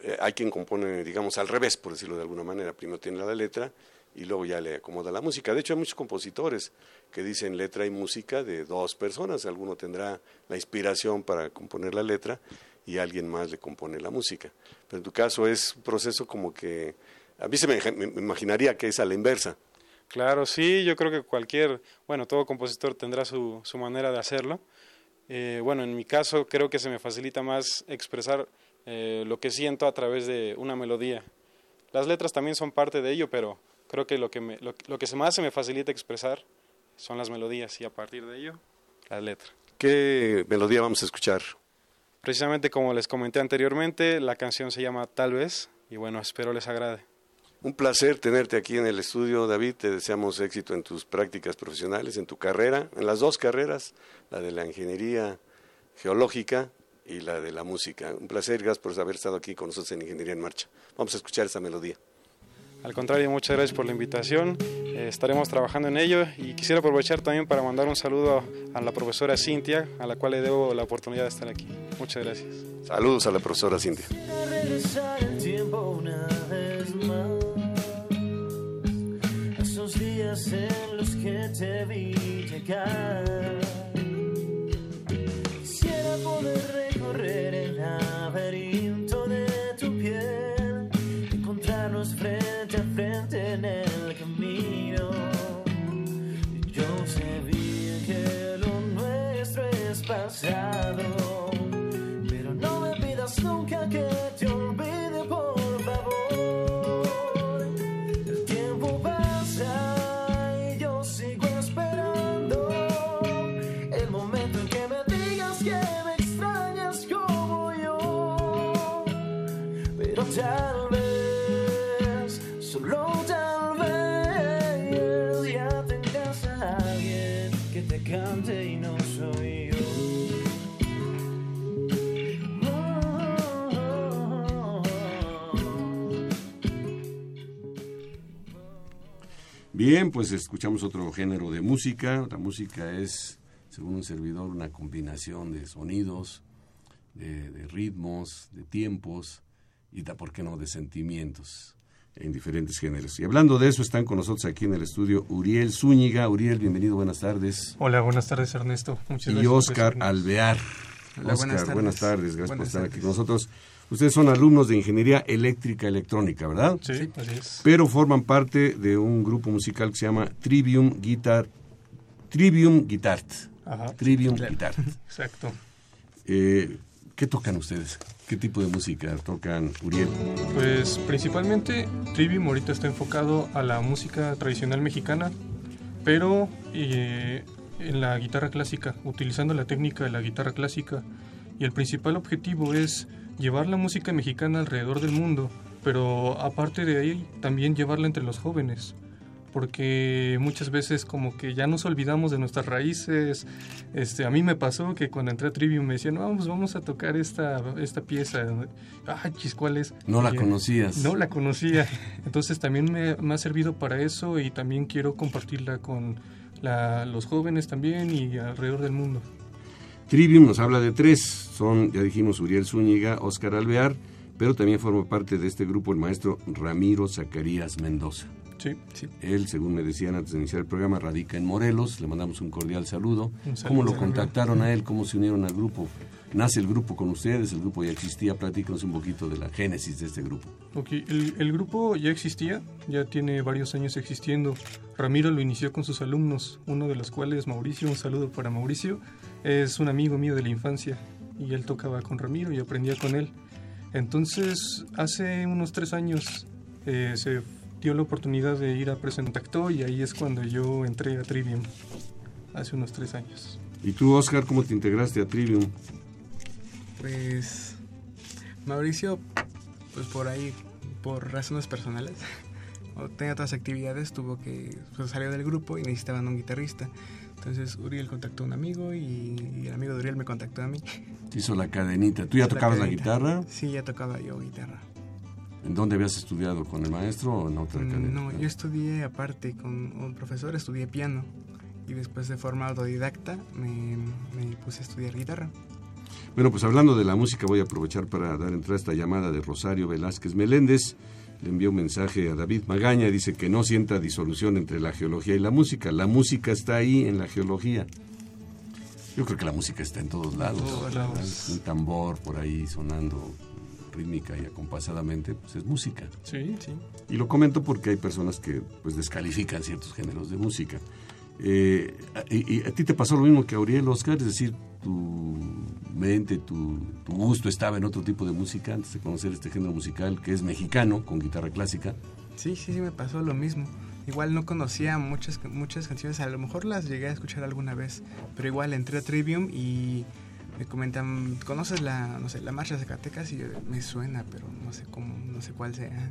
Eh, hay quien compone, digamos, al revés, por decirlo de alguna manera. Primero tiene la letra y luego ya le acomoda la música. De hecho, hay muchos compositores que dicen letra y música de dos personas. Alguno tendrá la inspiración para componer la letra y alguien más le compone la música. Pero en tu caso es un proceso como que, a mí se me, imaginaría que es a la inversa. Claro, sí, yo creo que cualquier, bueno, todo compositor tendrá su, su manera de hacerlo. Eh, bueno, en mi caso creo que se me facilita más expresar eh, lo que siento a través de una melodía. Las letras también son parte de ello, pero creo que lo que, me, lo, lo que más se me facilita expresar son las melodías y a partir de ello la letra. ¿Qué melodía vamos a escuchar? Precisamente como les comenté anteriormente, la canción se llama Tal vez y bueno, espero les agrade. Un placer tenerte aquí en el estudio, David. Te deseamos éxito en tus prácticas profesionales, en tu carrera, en las dos carreras, la de la ingeniería geológica y la de la música. Un placer, gracias por haber estado aquí con nosotros en Ingeniería en Marcha. Vamos a escuchar esa melodía. Al contrario, muchas gracias por la invitación. Eh, estaremos trabajando en ello y quisiera aprovechar también para mandar un saludo a la profesora Cintia, a la cual le debo la oportunidad de estar aquí. Muchas gracias. Saludos a la profesora Cintia. Esos días en los que te vi llegar. Pasado, Bien, pues escuchamos otro género de música. La música es, según un servidor, una combinación de sonidos, de, de ritmos, de tiempos y, da, ¿por qué no?, de sentimientos en diferentes géneros. Y hablando de eso, están con nosotros aquí en el estudio Uriel Zúñiga. Uriel, bienvenido, buenas tardes. Hola, buenas tardes Ernesto. Muchas y gracias por Oscar. Alvear. Hola, Oscar, buenas tardes. buenas tardes, gracias por estar aquí con nosotros. Ustedes son alumnos de Ingeniería Eléctrica Electrónica, ¿verdad? Sí, así es. pero forman parte de un grupo musical que se llama Trivium Guitar Trivium Guitart. Ajá. Trivium Claro. Guitart. Exacto. Eh, ¿Qué tocan ustedes? ¿Qué tipo de música tocan, Uriel? Pues principalmente Trivium ahorita está enfocado a la música tradicional mexicana, pero eh, en la guitarra clásica, utilizando la técnica de la guitarra clásica. Y el principal objetivo es llevar la música mexicana alrededor del mundo, pero aparte de ahí también llevarla entre los jóvenes. Porque muchas veces como que ya nos olvidamos de nuestras raíces. Este, a mí me pasó que cuando entré a Trivium me decían, vamos, vamos a tocar esta, esta pieza. Ah, chis, ¿cuál es? No la Y, eh, conocías. no la conocía. Entonces también me, me ha servido para eso y también quiero compartirla con la- los jóvenes también y alrededor del mundo. Trivium nos habla de tres. Son, ya dijimos, Uriel Zúñiga, Óscar Alvear, pero también forma parte de este grupo el maestro Ramiro Zacarías Mendoza. Sí. Él, según me decían antes de iniciar el programa, radica en Morelos. Le mandamos un cordial saludo. Un saludo, ¿Cómo lo contactaron a él? ¿Cómo se unieron al grupo? Nace el grupo con ustedes, el grupo ya existía. Platícanos un poquito de la génesis de este grupo. Ok, el, el grupo ya existía, ya tiene varios años existiendo. Ramiro lo inició con sus alumnos, uno de los cuales Mauricio, un saludo para Mauricio, es un amigo mío de la infancia y él tocaba con Ramiro y aprendía con él. Entonces, hace unos tres años eh, se dio la oportunidad de ir a Presentacto y ahí es cuando yo entré a Trivium, hace unos tres años. ¿Y tú, Oscar, cómo te integraste a Trivium? Pues Mauricio, pues por ahí, por razones personales, o tenía otras actividades, tuvo que pues, salió del grupo y necesitaban un guitarrista. Entonces Uriel contactó a un amigo y, el amigo de Uriel me contactó a mí. Hizo la cadenita. ¿Tú ya tocabas la, guitarra? Sí, ya tocaba yo guitarra. ¿En dónde habías estudiado? ¿Con el maestro o en otra Mm, academia? No, yo estudié aparte con un profesor, estudié piano. Y después de forma autodidacta me, me puse a estudiar guitarra. Bueno, pues hablando de la música, voy a aprovechar para dar entrada a esta llamada de Rosario Velázquez Meléndez. Le envió un mensaje a David Magaña, dice que no sienta disolución entre la geología y la música. La música está ahí en la geología. Yo creo que la música está en todos lados. todos lados. Un tambor por ahí sonando rítmica y acompasadamente, pues es música. Sí, Sí. Y lo comento porque hay personas que pues descalifican ciertos géneros de música. Eh, y, y a ti te pasó lo mismo que a Auriel Oscar, es decir, tu mente, tu, tu gusto estaba en otro tipo de música antes de conocer este género musical que es mexicano, con guitarra clásica. Sí, sí, sí, me pasó lo mismo. Igual no conocía muchas, muchas canciones, a lo mejor las llegué a escuchar alguna vez, pero igual entré a Trivium y me comentan, ¿conoces la, no sé, la marcha Zacatecas? Y me suena, pero no sé cómo, no sé cuál sea.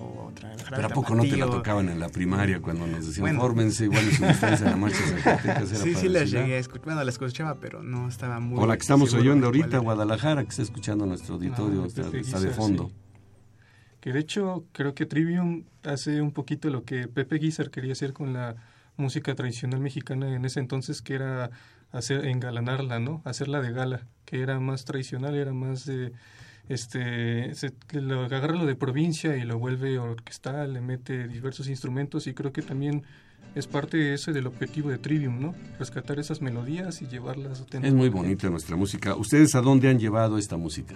O Pero ¿a poco no te la tocaban en la primaria cuando nos decían, Bueno. fórmense igual en su distancia en la marcha Zacatecas? Era Sí, sí las parecida. llegué a escuchar. Bueno, las escuchaba, pero no estaba muy. O la que estamos oyendo ahorita. Guadalajara, que está escuchando nuestro auditorio, Ah, está, de fondo. sí. Que de hecho creo que Trivium hace un poquito lo que Pepe Guizar quería hacer con la música tradicional mexicana en ese entonces, que era hacer engalanarla, ¿no? Hacerla de gala, que era más tradicional, era más de este se, lo agarra lo de provincia y lo vuelve orquestal, le mete diversos instrumentos y creo que también es parte ese del objetivo de Trivium, ¿no? Rescatar esas melodías y llevarlas a Es muy bonita nuestra música. ¿Ustedes a dónde han llevado esta música?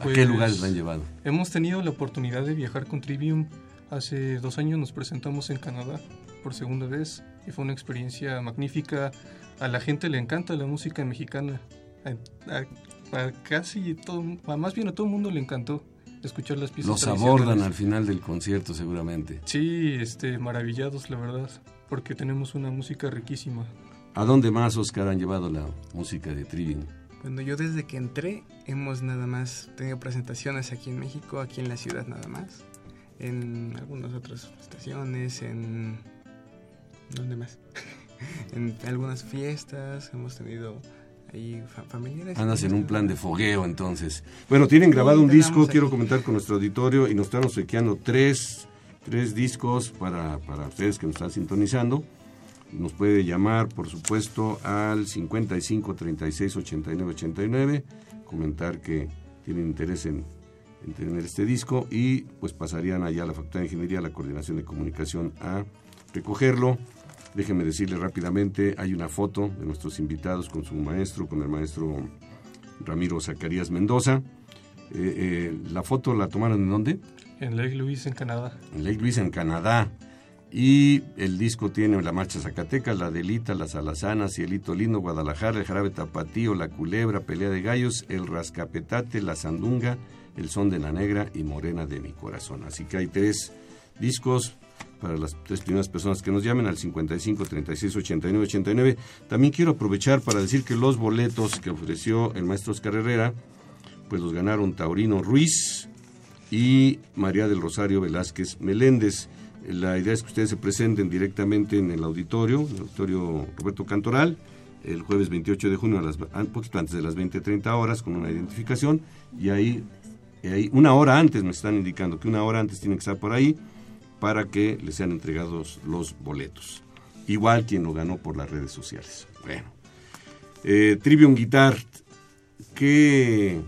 ¿A qué Pues, lugares la han llevado? Hemos tenido la oportunidad de viajar con Trivium. Hace dos años nos presentamos en Canadá por segunda vez y fue una experiencia magnífica. A la gente le encanta la música mexicana. A, a- a casi todo, a más bien a todo el mundo le encantó escuchar las piezas Los abordan al final del concierto seguramente. Sí, este, maravillados, la verdad, porque tenemos una música riquísima. ¿A dónde más, Oscar, han llevado la música de Trivium? Bueno, yo desde que entré hemos nada más tenido presentaciones aquí en México, aquí en la ciudad nada más, en algunas otras estaciones, en... ¿Dónde más? en algunas fiestas, hemos tenido ahí fa- familiares. Andas en un plan de fogueo, entonces. Bueno, tienen grabado Sí, un disco, aquí. quiero comentar con nuestro auditorio, y nos están obsequiando tres, tres discos para, para ustedes que nos están sintonizando. Nos puede llamar, por supuesto, al 55 36 89 89, comentar que tienen interés en, en tener este disco y pues pasarían allá a la Facultad de Ingeniería, a la Coordinación de Comunicación a recogerlo. Déjenme decirle rápidamente, hay una foto de nuestros invitados con su maestro, con el maestro Ramiro Zacarías Mendoza. Eh, eh, la foto la tomaron en dónde? En Lake Louise, en Canadá. En Lake Louise, en Canadá. Y el disco tiene la Marcha Zacatecas, la Delita, las Alazanas, Cielito Lindo, Guadalajara, el Jarabe Tapatío, la Culebra, Pelea de Gallos, el Rascapetate, la Sandunga, el Son de la Negra y Morena de mi Corazón. Así que hay tres discos para las tres primeras personas que nos llamen al 55 36 89 89. También quiero aprovechar para decir que los boletos que ofreció el maestro Oscar Herrera, pues los ganaron Taurino Ruiz y María del Rosario Velázquez Meléndez. La idea es que ustedes se presenten directamente en el auditorio, el auditorio Roberto Cantoral, el jueves 28 de junio, a las, un poquito antes de las 20.30 horas, con una identificación, y ahí, y ahí, una hora antes me están indicando que una hora antes tienen que estar por ahí para que les sean entregados los boletos. Igual quien lo ganó por las redes sociales. Bueno, eh, Trivium Guitar, ¿qué,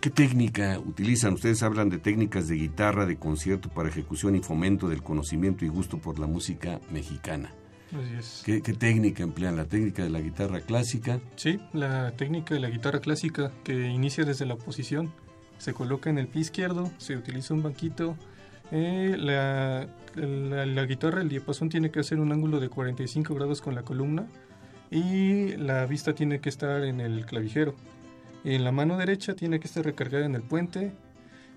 ¿qué técnica utilizan? Ustedes hablan de técnicas de guitarra, de concierto para ejecución y fomento del conocimiento y gusto por la música mexicana. Así es. ¿Qué, qué técnica emplean? ¿La técnica de la guitarra clásica? Sí, la técnica de la guitarra clásica que inicia desde la posición. Se coloca en el pie izquierdo, se utiliza un banquito. Eh, la, la- la guitarra, el diapasón tiene que hacer un ángulo de 45 grados con la columna y la vista tiene que estar en el clavijero. En la mano derecha tiene que estar recargada en el puente,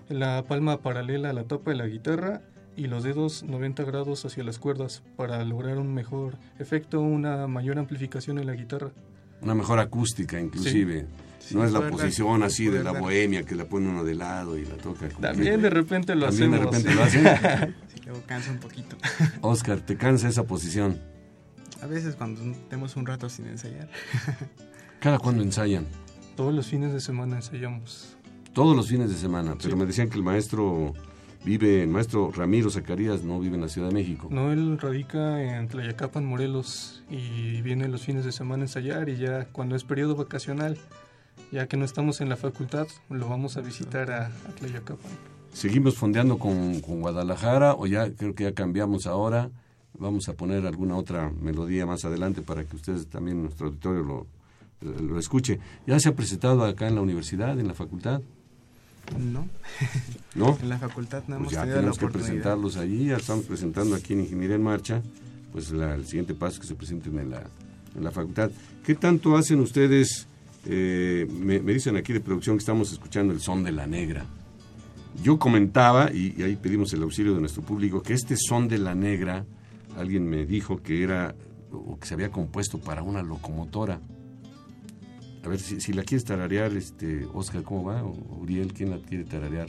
la palma paralela a la tapa de la guitarra y los dedos 90 grados hacia las cuerdas para lograr un mejor efecto, una mayor amplificación en la guitarra. Una mejor acústica, inclusive. No es la posición así de la dar- bohemia que la pone uno de lado y la toca. También que- de repente lo También de repente lo hacen. Sí, luego cansa un poquito. Oscar, ¿te cansa esa posición? A veces cuando tenemos un rato sin ensayar. ¿Cada cuándo ensayan? Todos los fines de semana ensayamos. Todos los fines de semana, pero Sí. me decían que el maestro vive, el maestro Ramiro Zacarías no vive en la Ciudad de México. No, él radica en Tlayacapan, Morelos, y viene los fines de semana a ensayar y ya cuando es periodo vacacional, ya que no estamos en la facultad, lo vamos a visitar a, a Tlayacapan. ¿Seguimos fondeando con, con Guadalajara o ya creo que ya cambiamos ahora? Vamos a poner alguna otra melodía más adelante para que ustedes también, nuestro auditorio, lo, lo escuche. ¿Ya se ha presentado acá en la universidad, en la facultad? No. ¿No? En la facultad no Pues hemos ya tenido la tenemos que oportunidad. presentarlos allí, ya estamos presentando aquí en Ingeniería en Marcha, pues la- el siguiente paso es que se presenten en la, en la facultad. ¿Qué tanto hacen ustedes? Eh, me, dicen aquí de producción que estamos escuchando el son de la negra. Yo comentaba, y, ahí pedimos el auxilio de nuestro público, que este son de la negra, alguien me dijo que era, o que se había compuesto para una locomotora. A ver, si, la quieres tararear, este, Oscar, ¿cómo va? Uriel, ¿quién la quiere tararear?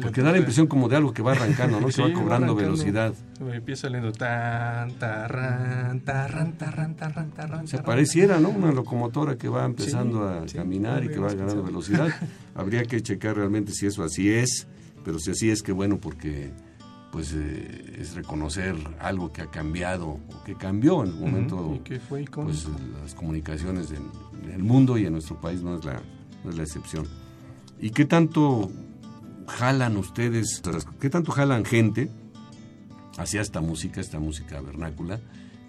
Porque da la impresión como de algo que va arrancando, ¿no? Que va cobrando velocidad. Empieza leyendo tan, tarran, tarran, tarran, tarran, tarran, Se tarran. pareciera, ¿no? Una locomotora que va empezando a sí, caminar y que va ganando velocidad. Habría que checar realmente si eso así es, pero si así es, que bueno, porque pues eh, es reconocer algo que ha cambiado o que cambió en el momento y que fue icónico. pues las comunicaciones en, en el mundo y en nuestro país no es la no es la excepción. ¿Y qué tanto jalan ustedes, qué tanto jalan gente hacia esta música, esta música vernácula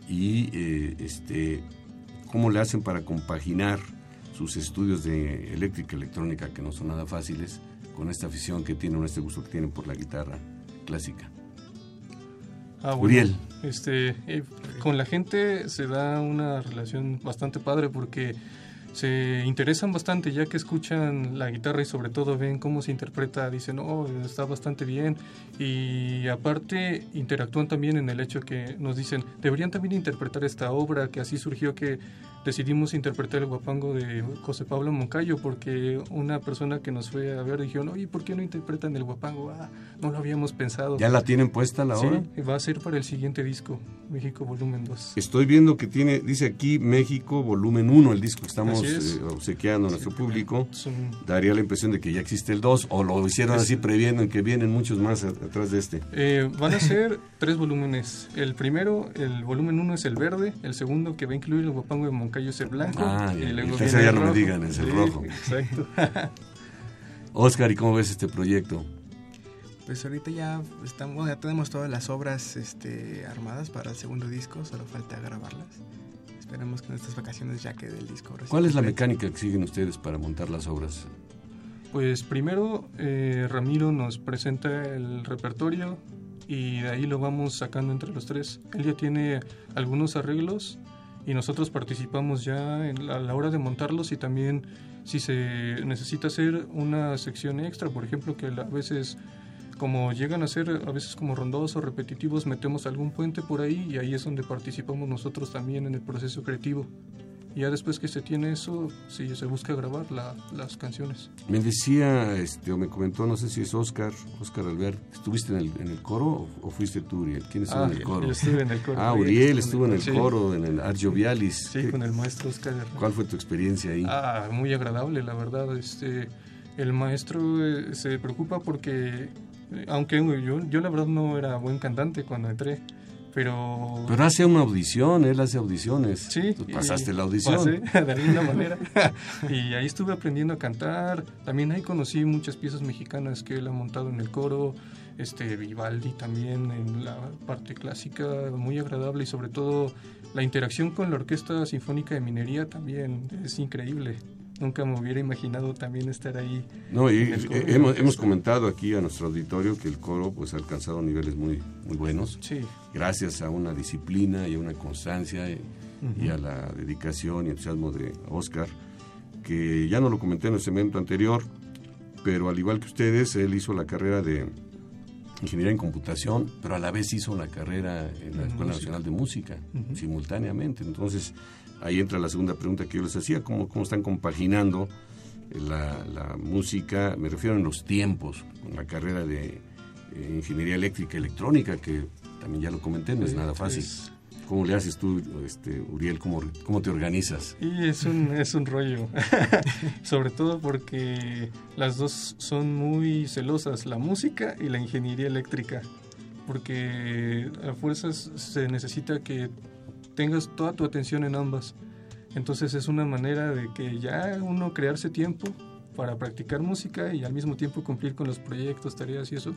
y eh, este cómo le hacen para compaginar sus estudios de eléctrica electrónica que no son nada fáciles con esta afición que tienen, este gusto que tienen por la guitarra clásica? Ah, bueno, Uriel. Este, eh, con la gente se da una relación bastante padre porque se interesan bastante ya que escuchan la guitarra y sobre todo ven cómo se interpreta, dicen, oh, está bastante bien y aparte interactúan también en el hecho que nos dicen, deberían también interpretar esta obra, que así surgió que decidimos interpretar el guapango de José Pablo Moncayo porque una persona que nos fue a ver dijeron, oye, ¿por qué no interpretan el guapango? Ah, no lo habíamos pensado. ¿Ya la tienen puesta la Sí, hora? va a ser para el siguiente disco, México Volumen 2. Estoy viendo que tiene, dice aquí México volumen 1, el disco que estamos es. eh, obsequiando a nuestro público. Son- Daría la impresión de que ya existe el 2 o lo hicieron así previendo en que vienen muchos más atrás de este. Eh, van a ser tres volúmenes. El primero, el volumen 1 es el verde, el segundo que va a incluir el guapango de Moncayo es el blanco. Ah, y luego viene ya el no me digan, es el Sí, rojo. Exacto. Oscar, ¿y cómo ves este proyecto? Pues ahorita ya estamos, bueno, ya tenemos todas las obras este, armadas para el segundo disco, solo falta grabarlas. Esperemos que en estas vacaciones ya quede el disco. ¿Cuál es la mecánica que siguen ustedes para montar las obras? Pues primero eh, Ramiro nos presenta el repertorio y de ahí lo vamos sacando entre los tres. Él ya tiene algunos arreglos y nosotros participamos ya en la, a la hora de montarlos y también si se necesita hacer una sección extra, por ejemplo, que a veces como llegan a ser a veces como rondosos o repetitivos, metemos algún puente por ahí y ahí es donde participamos nosotros también en el proceso creativo. Y ya después que se tiene eso, sí, se busca grabar la- las canciones. Me decía, este, o me comentó, no sé si es Oscar, Oscar Albert, ¿estuviste en el, en el coro o, o fuiste tú, Uriel? ¿Quién estuvo Ah, en el coro? yo estuve en el coro. Ah, Uriel estuvo en el el coro. coro, en el Argio Vialis. Sí, ¿Qué- con el maestro Oscar. ¿Cuál fue tu experiencia ahí? Ah, muy agradable, la verdad. Este, el maestro eh, se preocupa porque, eh, aunque yo, yo la verdad no era buen cantante cuando entré, pero... Pero hace una audición, él hace audiciones. Sí. Tú y pasaste la audición. pasé, de alguna manera. y ahí estuve aprendiendo a cantar. También ahí conocí muchas piezas mexicanas que él ha montado en el coro. Este, Vivaldi también en la parte clásica, muy agradable y sobre todo la interacción con la Orquesta Sinfónica de Minería también es increíble. Nunca me hubiera imaginado también estar ahí. No, y eh, la hemos, hemos comentado aquí a nuestro auditorio que el coro pues ha alcanzado niveles muy, muy buenos. Sí. Gracias a una disciplina y a una constancia y, a la dedicación y entusiasmo de Oscar, que ya no lo comenté en el segmento anterior, pero al igual que ustedes, él hizo la carrera de ingeniería en computación, pero a la vez hizo una carrera en la Escuela. Nacional de Música, simultáneamente. Entonces, ahí entra la segunda pregunta que yo les hacía, ¿cómo, cómo están compaginando la, la música, me refiero en los tiempos, con la carrera de eh, ingeniería eléctrica electrónica, que también ya lo comenté, no es nada fácil. ¿Cómo le haces tú, este, Uriel? ¿Cómo, cómo te organizas? Y es un, es un rollo, sobre todo porque las dos son muy celosas, la música y la ingeniería eléctrica, porque a fuerzas se necesita que tengas toda tu atención en ambas. Entonces es una manera de que ya uno crearse tiempo para practicar música y al mismo tiempo cumplir con los proyectos, tareas y eso.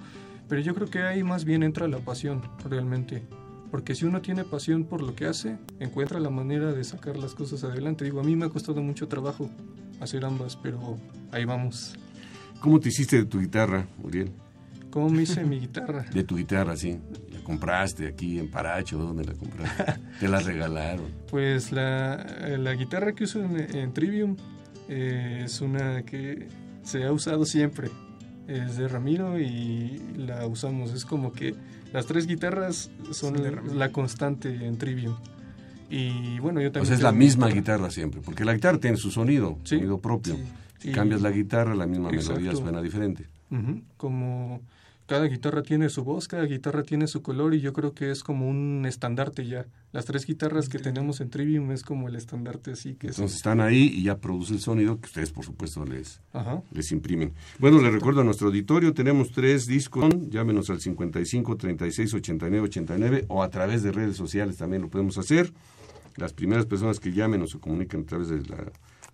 Pero yo creo que ahí más bien entra la pasión realmente. Porque si uno tiene pasión por lo que hace, encuentra la manera de sacar las cosas adelante. Digo, a mí me ha costado mucho trabajo hacer ambas, pero ahí vamos. ¿Cómo te hiciste de tu guitarra, Uriel? ¿Cómo me hice mi guitarra? De tu guitarra, sí. ¿La compraste aquí en Paracho? ¿Dónde la compraste? ¿Te la regalaron? Pues la, la guitarra que uso en, en Trivium eh, es una que se ha usado siempre. Es de Ramiro y la usamos. Es como que las tres guitarras son la, constante en Trivium. Y bueno, yo también... Pues es la misma guitarra siempre, porque la guitarra tiene su sonido, Sí. sonido propio. Si Y- cambias la guitarra, la misma melodía Exacto. suena diferente. Como cada guitarra tiene su voz, cada guitarra tiene su color y yo creo que es como un estandarte ya. Las tres guitarras que tenemos en Trivium es como el estandarte así que es... Entonces están ahí y ya produce el sonido que ustedes, por supuesto, les, Ajá. les imprimen. Bueno, les recuerdo a nuestro auditorio, tenemos tres discos, llámenos al 55 36 89 89 o a través de redes sociales también lo podemos hacer. Las primeras personas que llamen o se comuniquen a través de la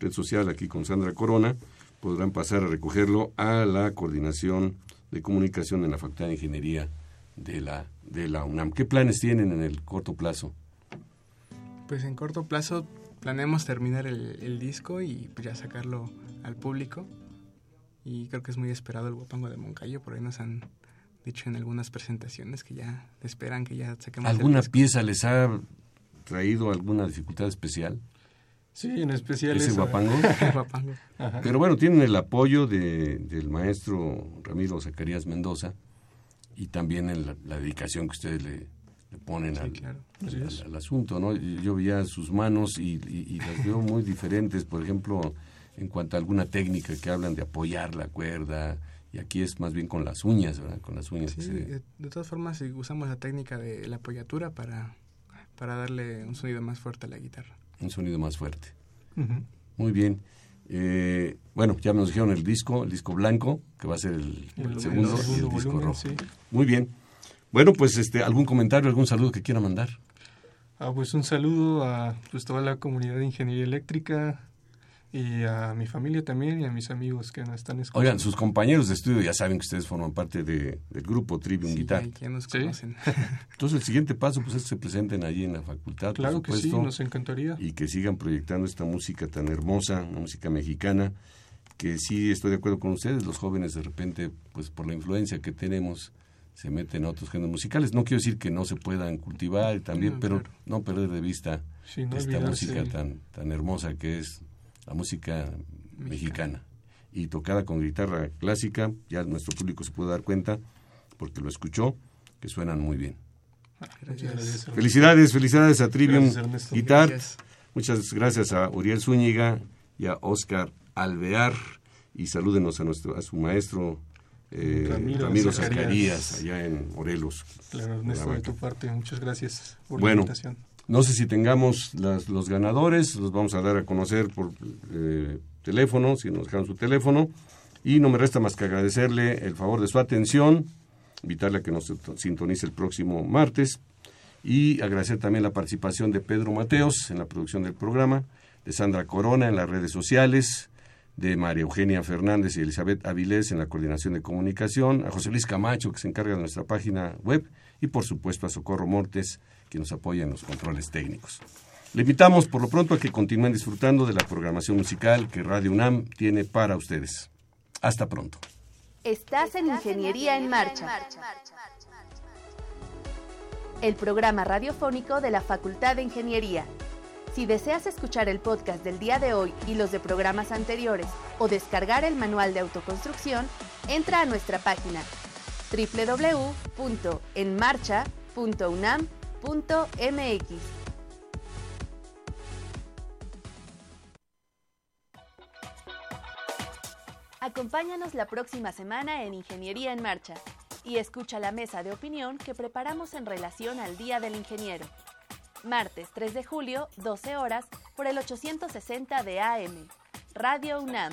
red social aquí con Sandra Corona podrán pasar a recogerlo a la coordinación de comunicación en la Facultad de Ingeniería de la, de la UNAM. ¿Qué planes tienen en el corto plazo? Pues en corto plazo planeamos terminar el, el disco y pues ya sacarlo al público. Y creo que es muy esperado el Guapango de Moncayo, por ahí nos han dicho en algunas presentaciones que ya esperan que ya saquemos el ¿Alguna disco. pieza les ha traído alguna dificultad especial? Sí, en especial ¿Ese esa. guapango? El Guapango. Ajá. Pero bueno, tienen el apoyo de, del maestro Ramiro Zacarías Mendoza y también el- la, la dedicación que ustedes le, le ponen al, claro. Así al- es. al asunto. ¿no? Yo veía sus manos y, y- y las veo muy diferentes, por ejemplo, en cuanto a alguna técnica que hablan de apoyar la cuerda, y aquí es más bien con las uñas, ¿verdad? Con las uñas. que Sí, se- de, de todas formas usamos la técnica de la apoyatura para, para darle un sonido más fuerte a la guitarra. Un sonido más fuerte. Muy bien. Eh, bueno, ya nos dijeron el disco, el disco blanco, que va a ser el, El- el el segundo, y el disco volumen, rojo. sí. Muy bien. Bueno, pues este, algún comentario, algún saludo que quiera mandar. Ah, pues un saludo a pues, toda la comunidad de ingeniería eléctrica y a mi familia también y a mis amigos que nos están escuchando. Oigan, sus compañeros de estudio ya saben que ustedes forman parte de- del grupo Trivium Sí, Guitar. ya, nos Sí. conocen. Entonces el siguiente paso pues es que se presenten allí en la facultad, Claro por que sí, nos encantaría. y que sigan proyectando esta música tan hermosa, una música mexicana, que sí estoy de acuerdo con ustedes, los jóvenes de repente, pues por la influencia que tenemos, se meten a otros géneros musicales. No quiero decir que no se puedan cultivar también, No, pero claro. no perder de vista Sí, no esta música tan, tan hermosa que es la música mexicana. Y tocada con guitarra clásica, ya nuestro público se puede dar cuenta, porque lo escuchó, que suenan muy bien. Muchas gracias. Felicidades, felicidades a Trivium Gracias. Guitar. Gracias. Muchas gracias a Uriel Zúñiga y a Oscar Alvear. Y salúdenos a, nuestro, a su maestro eh, Ramiro Ramiro, Zacarías. Zacarías, allá en Morelos. Claro, Ernesto, de tu parte, muchas gracias por Bueno. la invitación. No sé si tengamos los ganadores, los vamos a dar a conocer por eh, teléfono, si nos dejan su teléfono. Y no me resta más que agradecerle el favor de su atención, invitarle a que nos sintonice el próximo martes y agradecer también la participación de Pedro Mateos en la producción del programa, de Sandra Corona en las redes sociales, de María Eugenia Fernández y Elizabeth Avilés en la coordinación de comunicación, a José Luis Camacho que se encarga de nuestra página web y por supuesto a Socorro Mortes que nos apoya en los controles técnicos. Le invitamos por lo pronto a que continúen disfrutando de la programación musical que Radio UNAM tiene para ustedes. Hasta pronto. Estás en Ingeniería en Marcha, el programa radiofónico de la Facultad de Ingeniería. Si deseas escuchar el podcast del día de hoy y los de programas anteriores o descargar el manual de autoconstrucción, entra a nuestra página www.enmarcha.unam.mx. Acompáñanos la próxima semana en Ingeniería en Marcha y escucha la mesa de opinión que preparamos en relación al Día del Ingeniero. Martes 3 de julio, 12 horas, por el 860 de AM. Radio UNAM.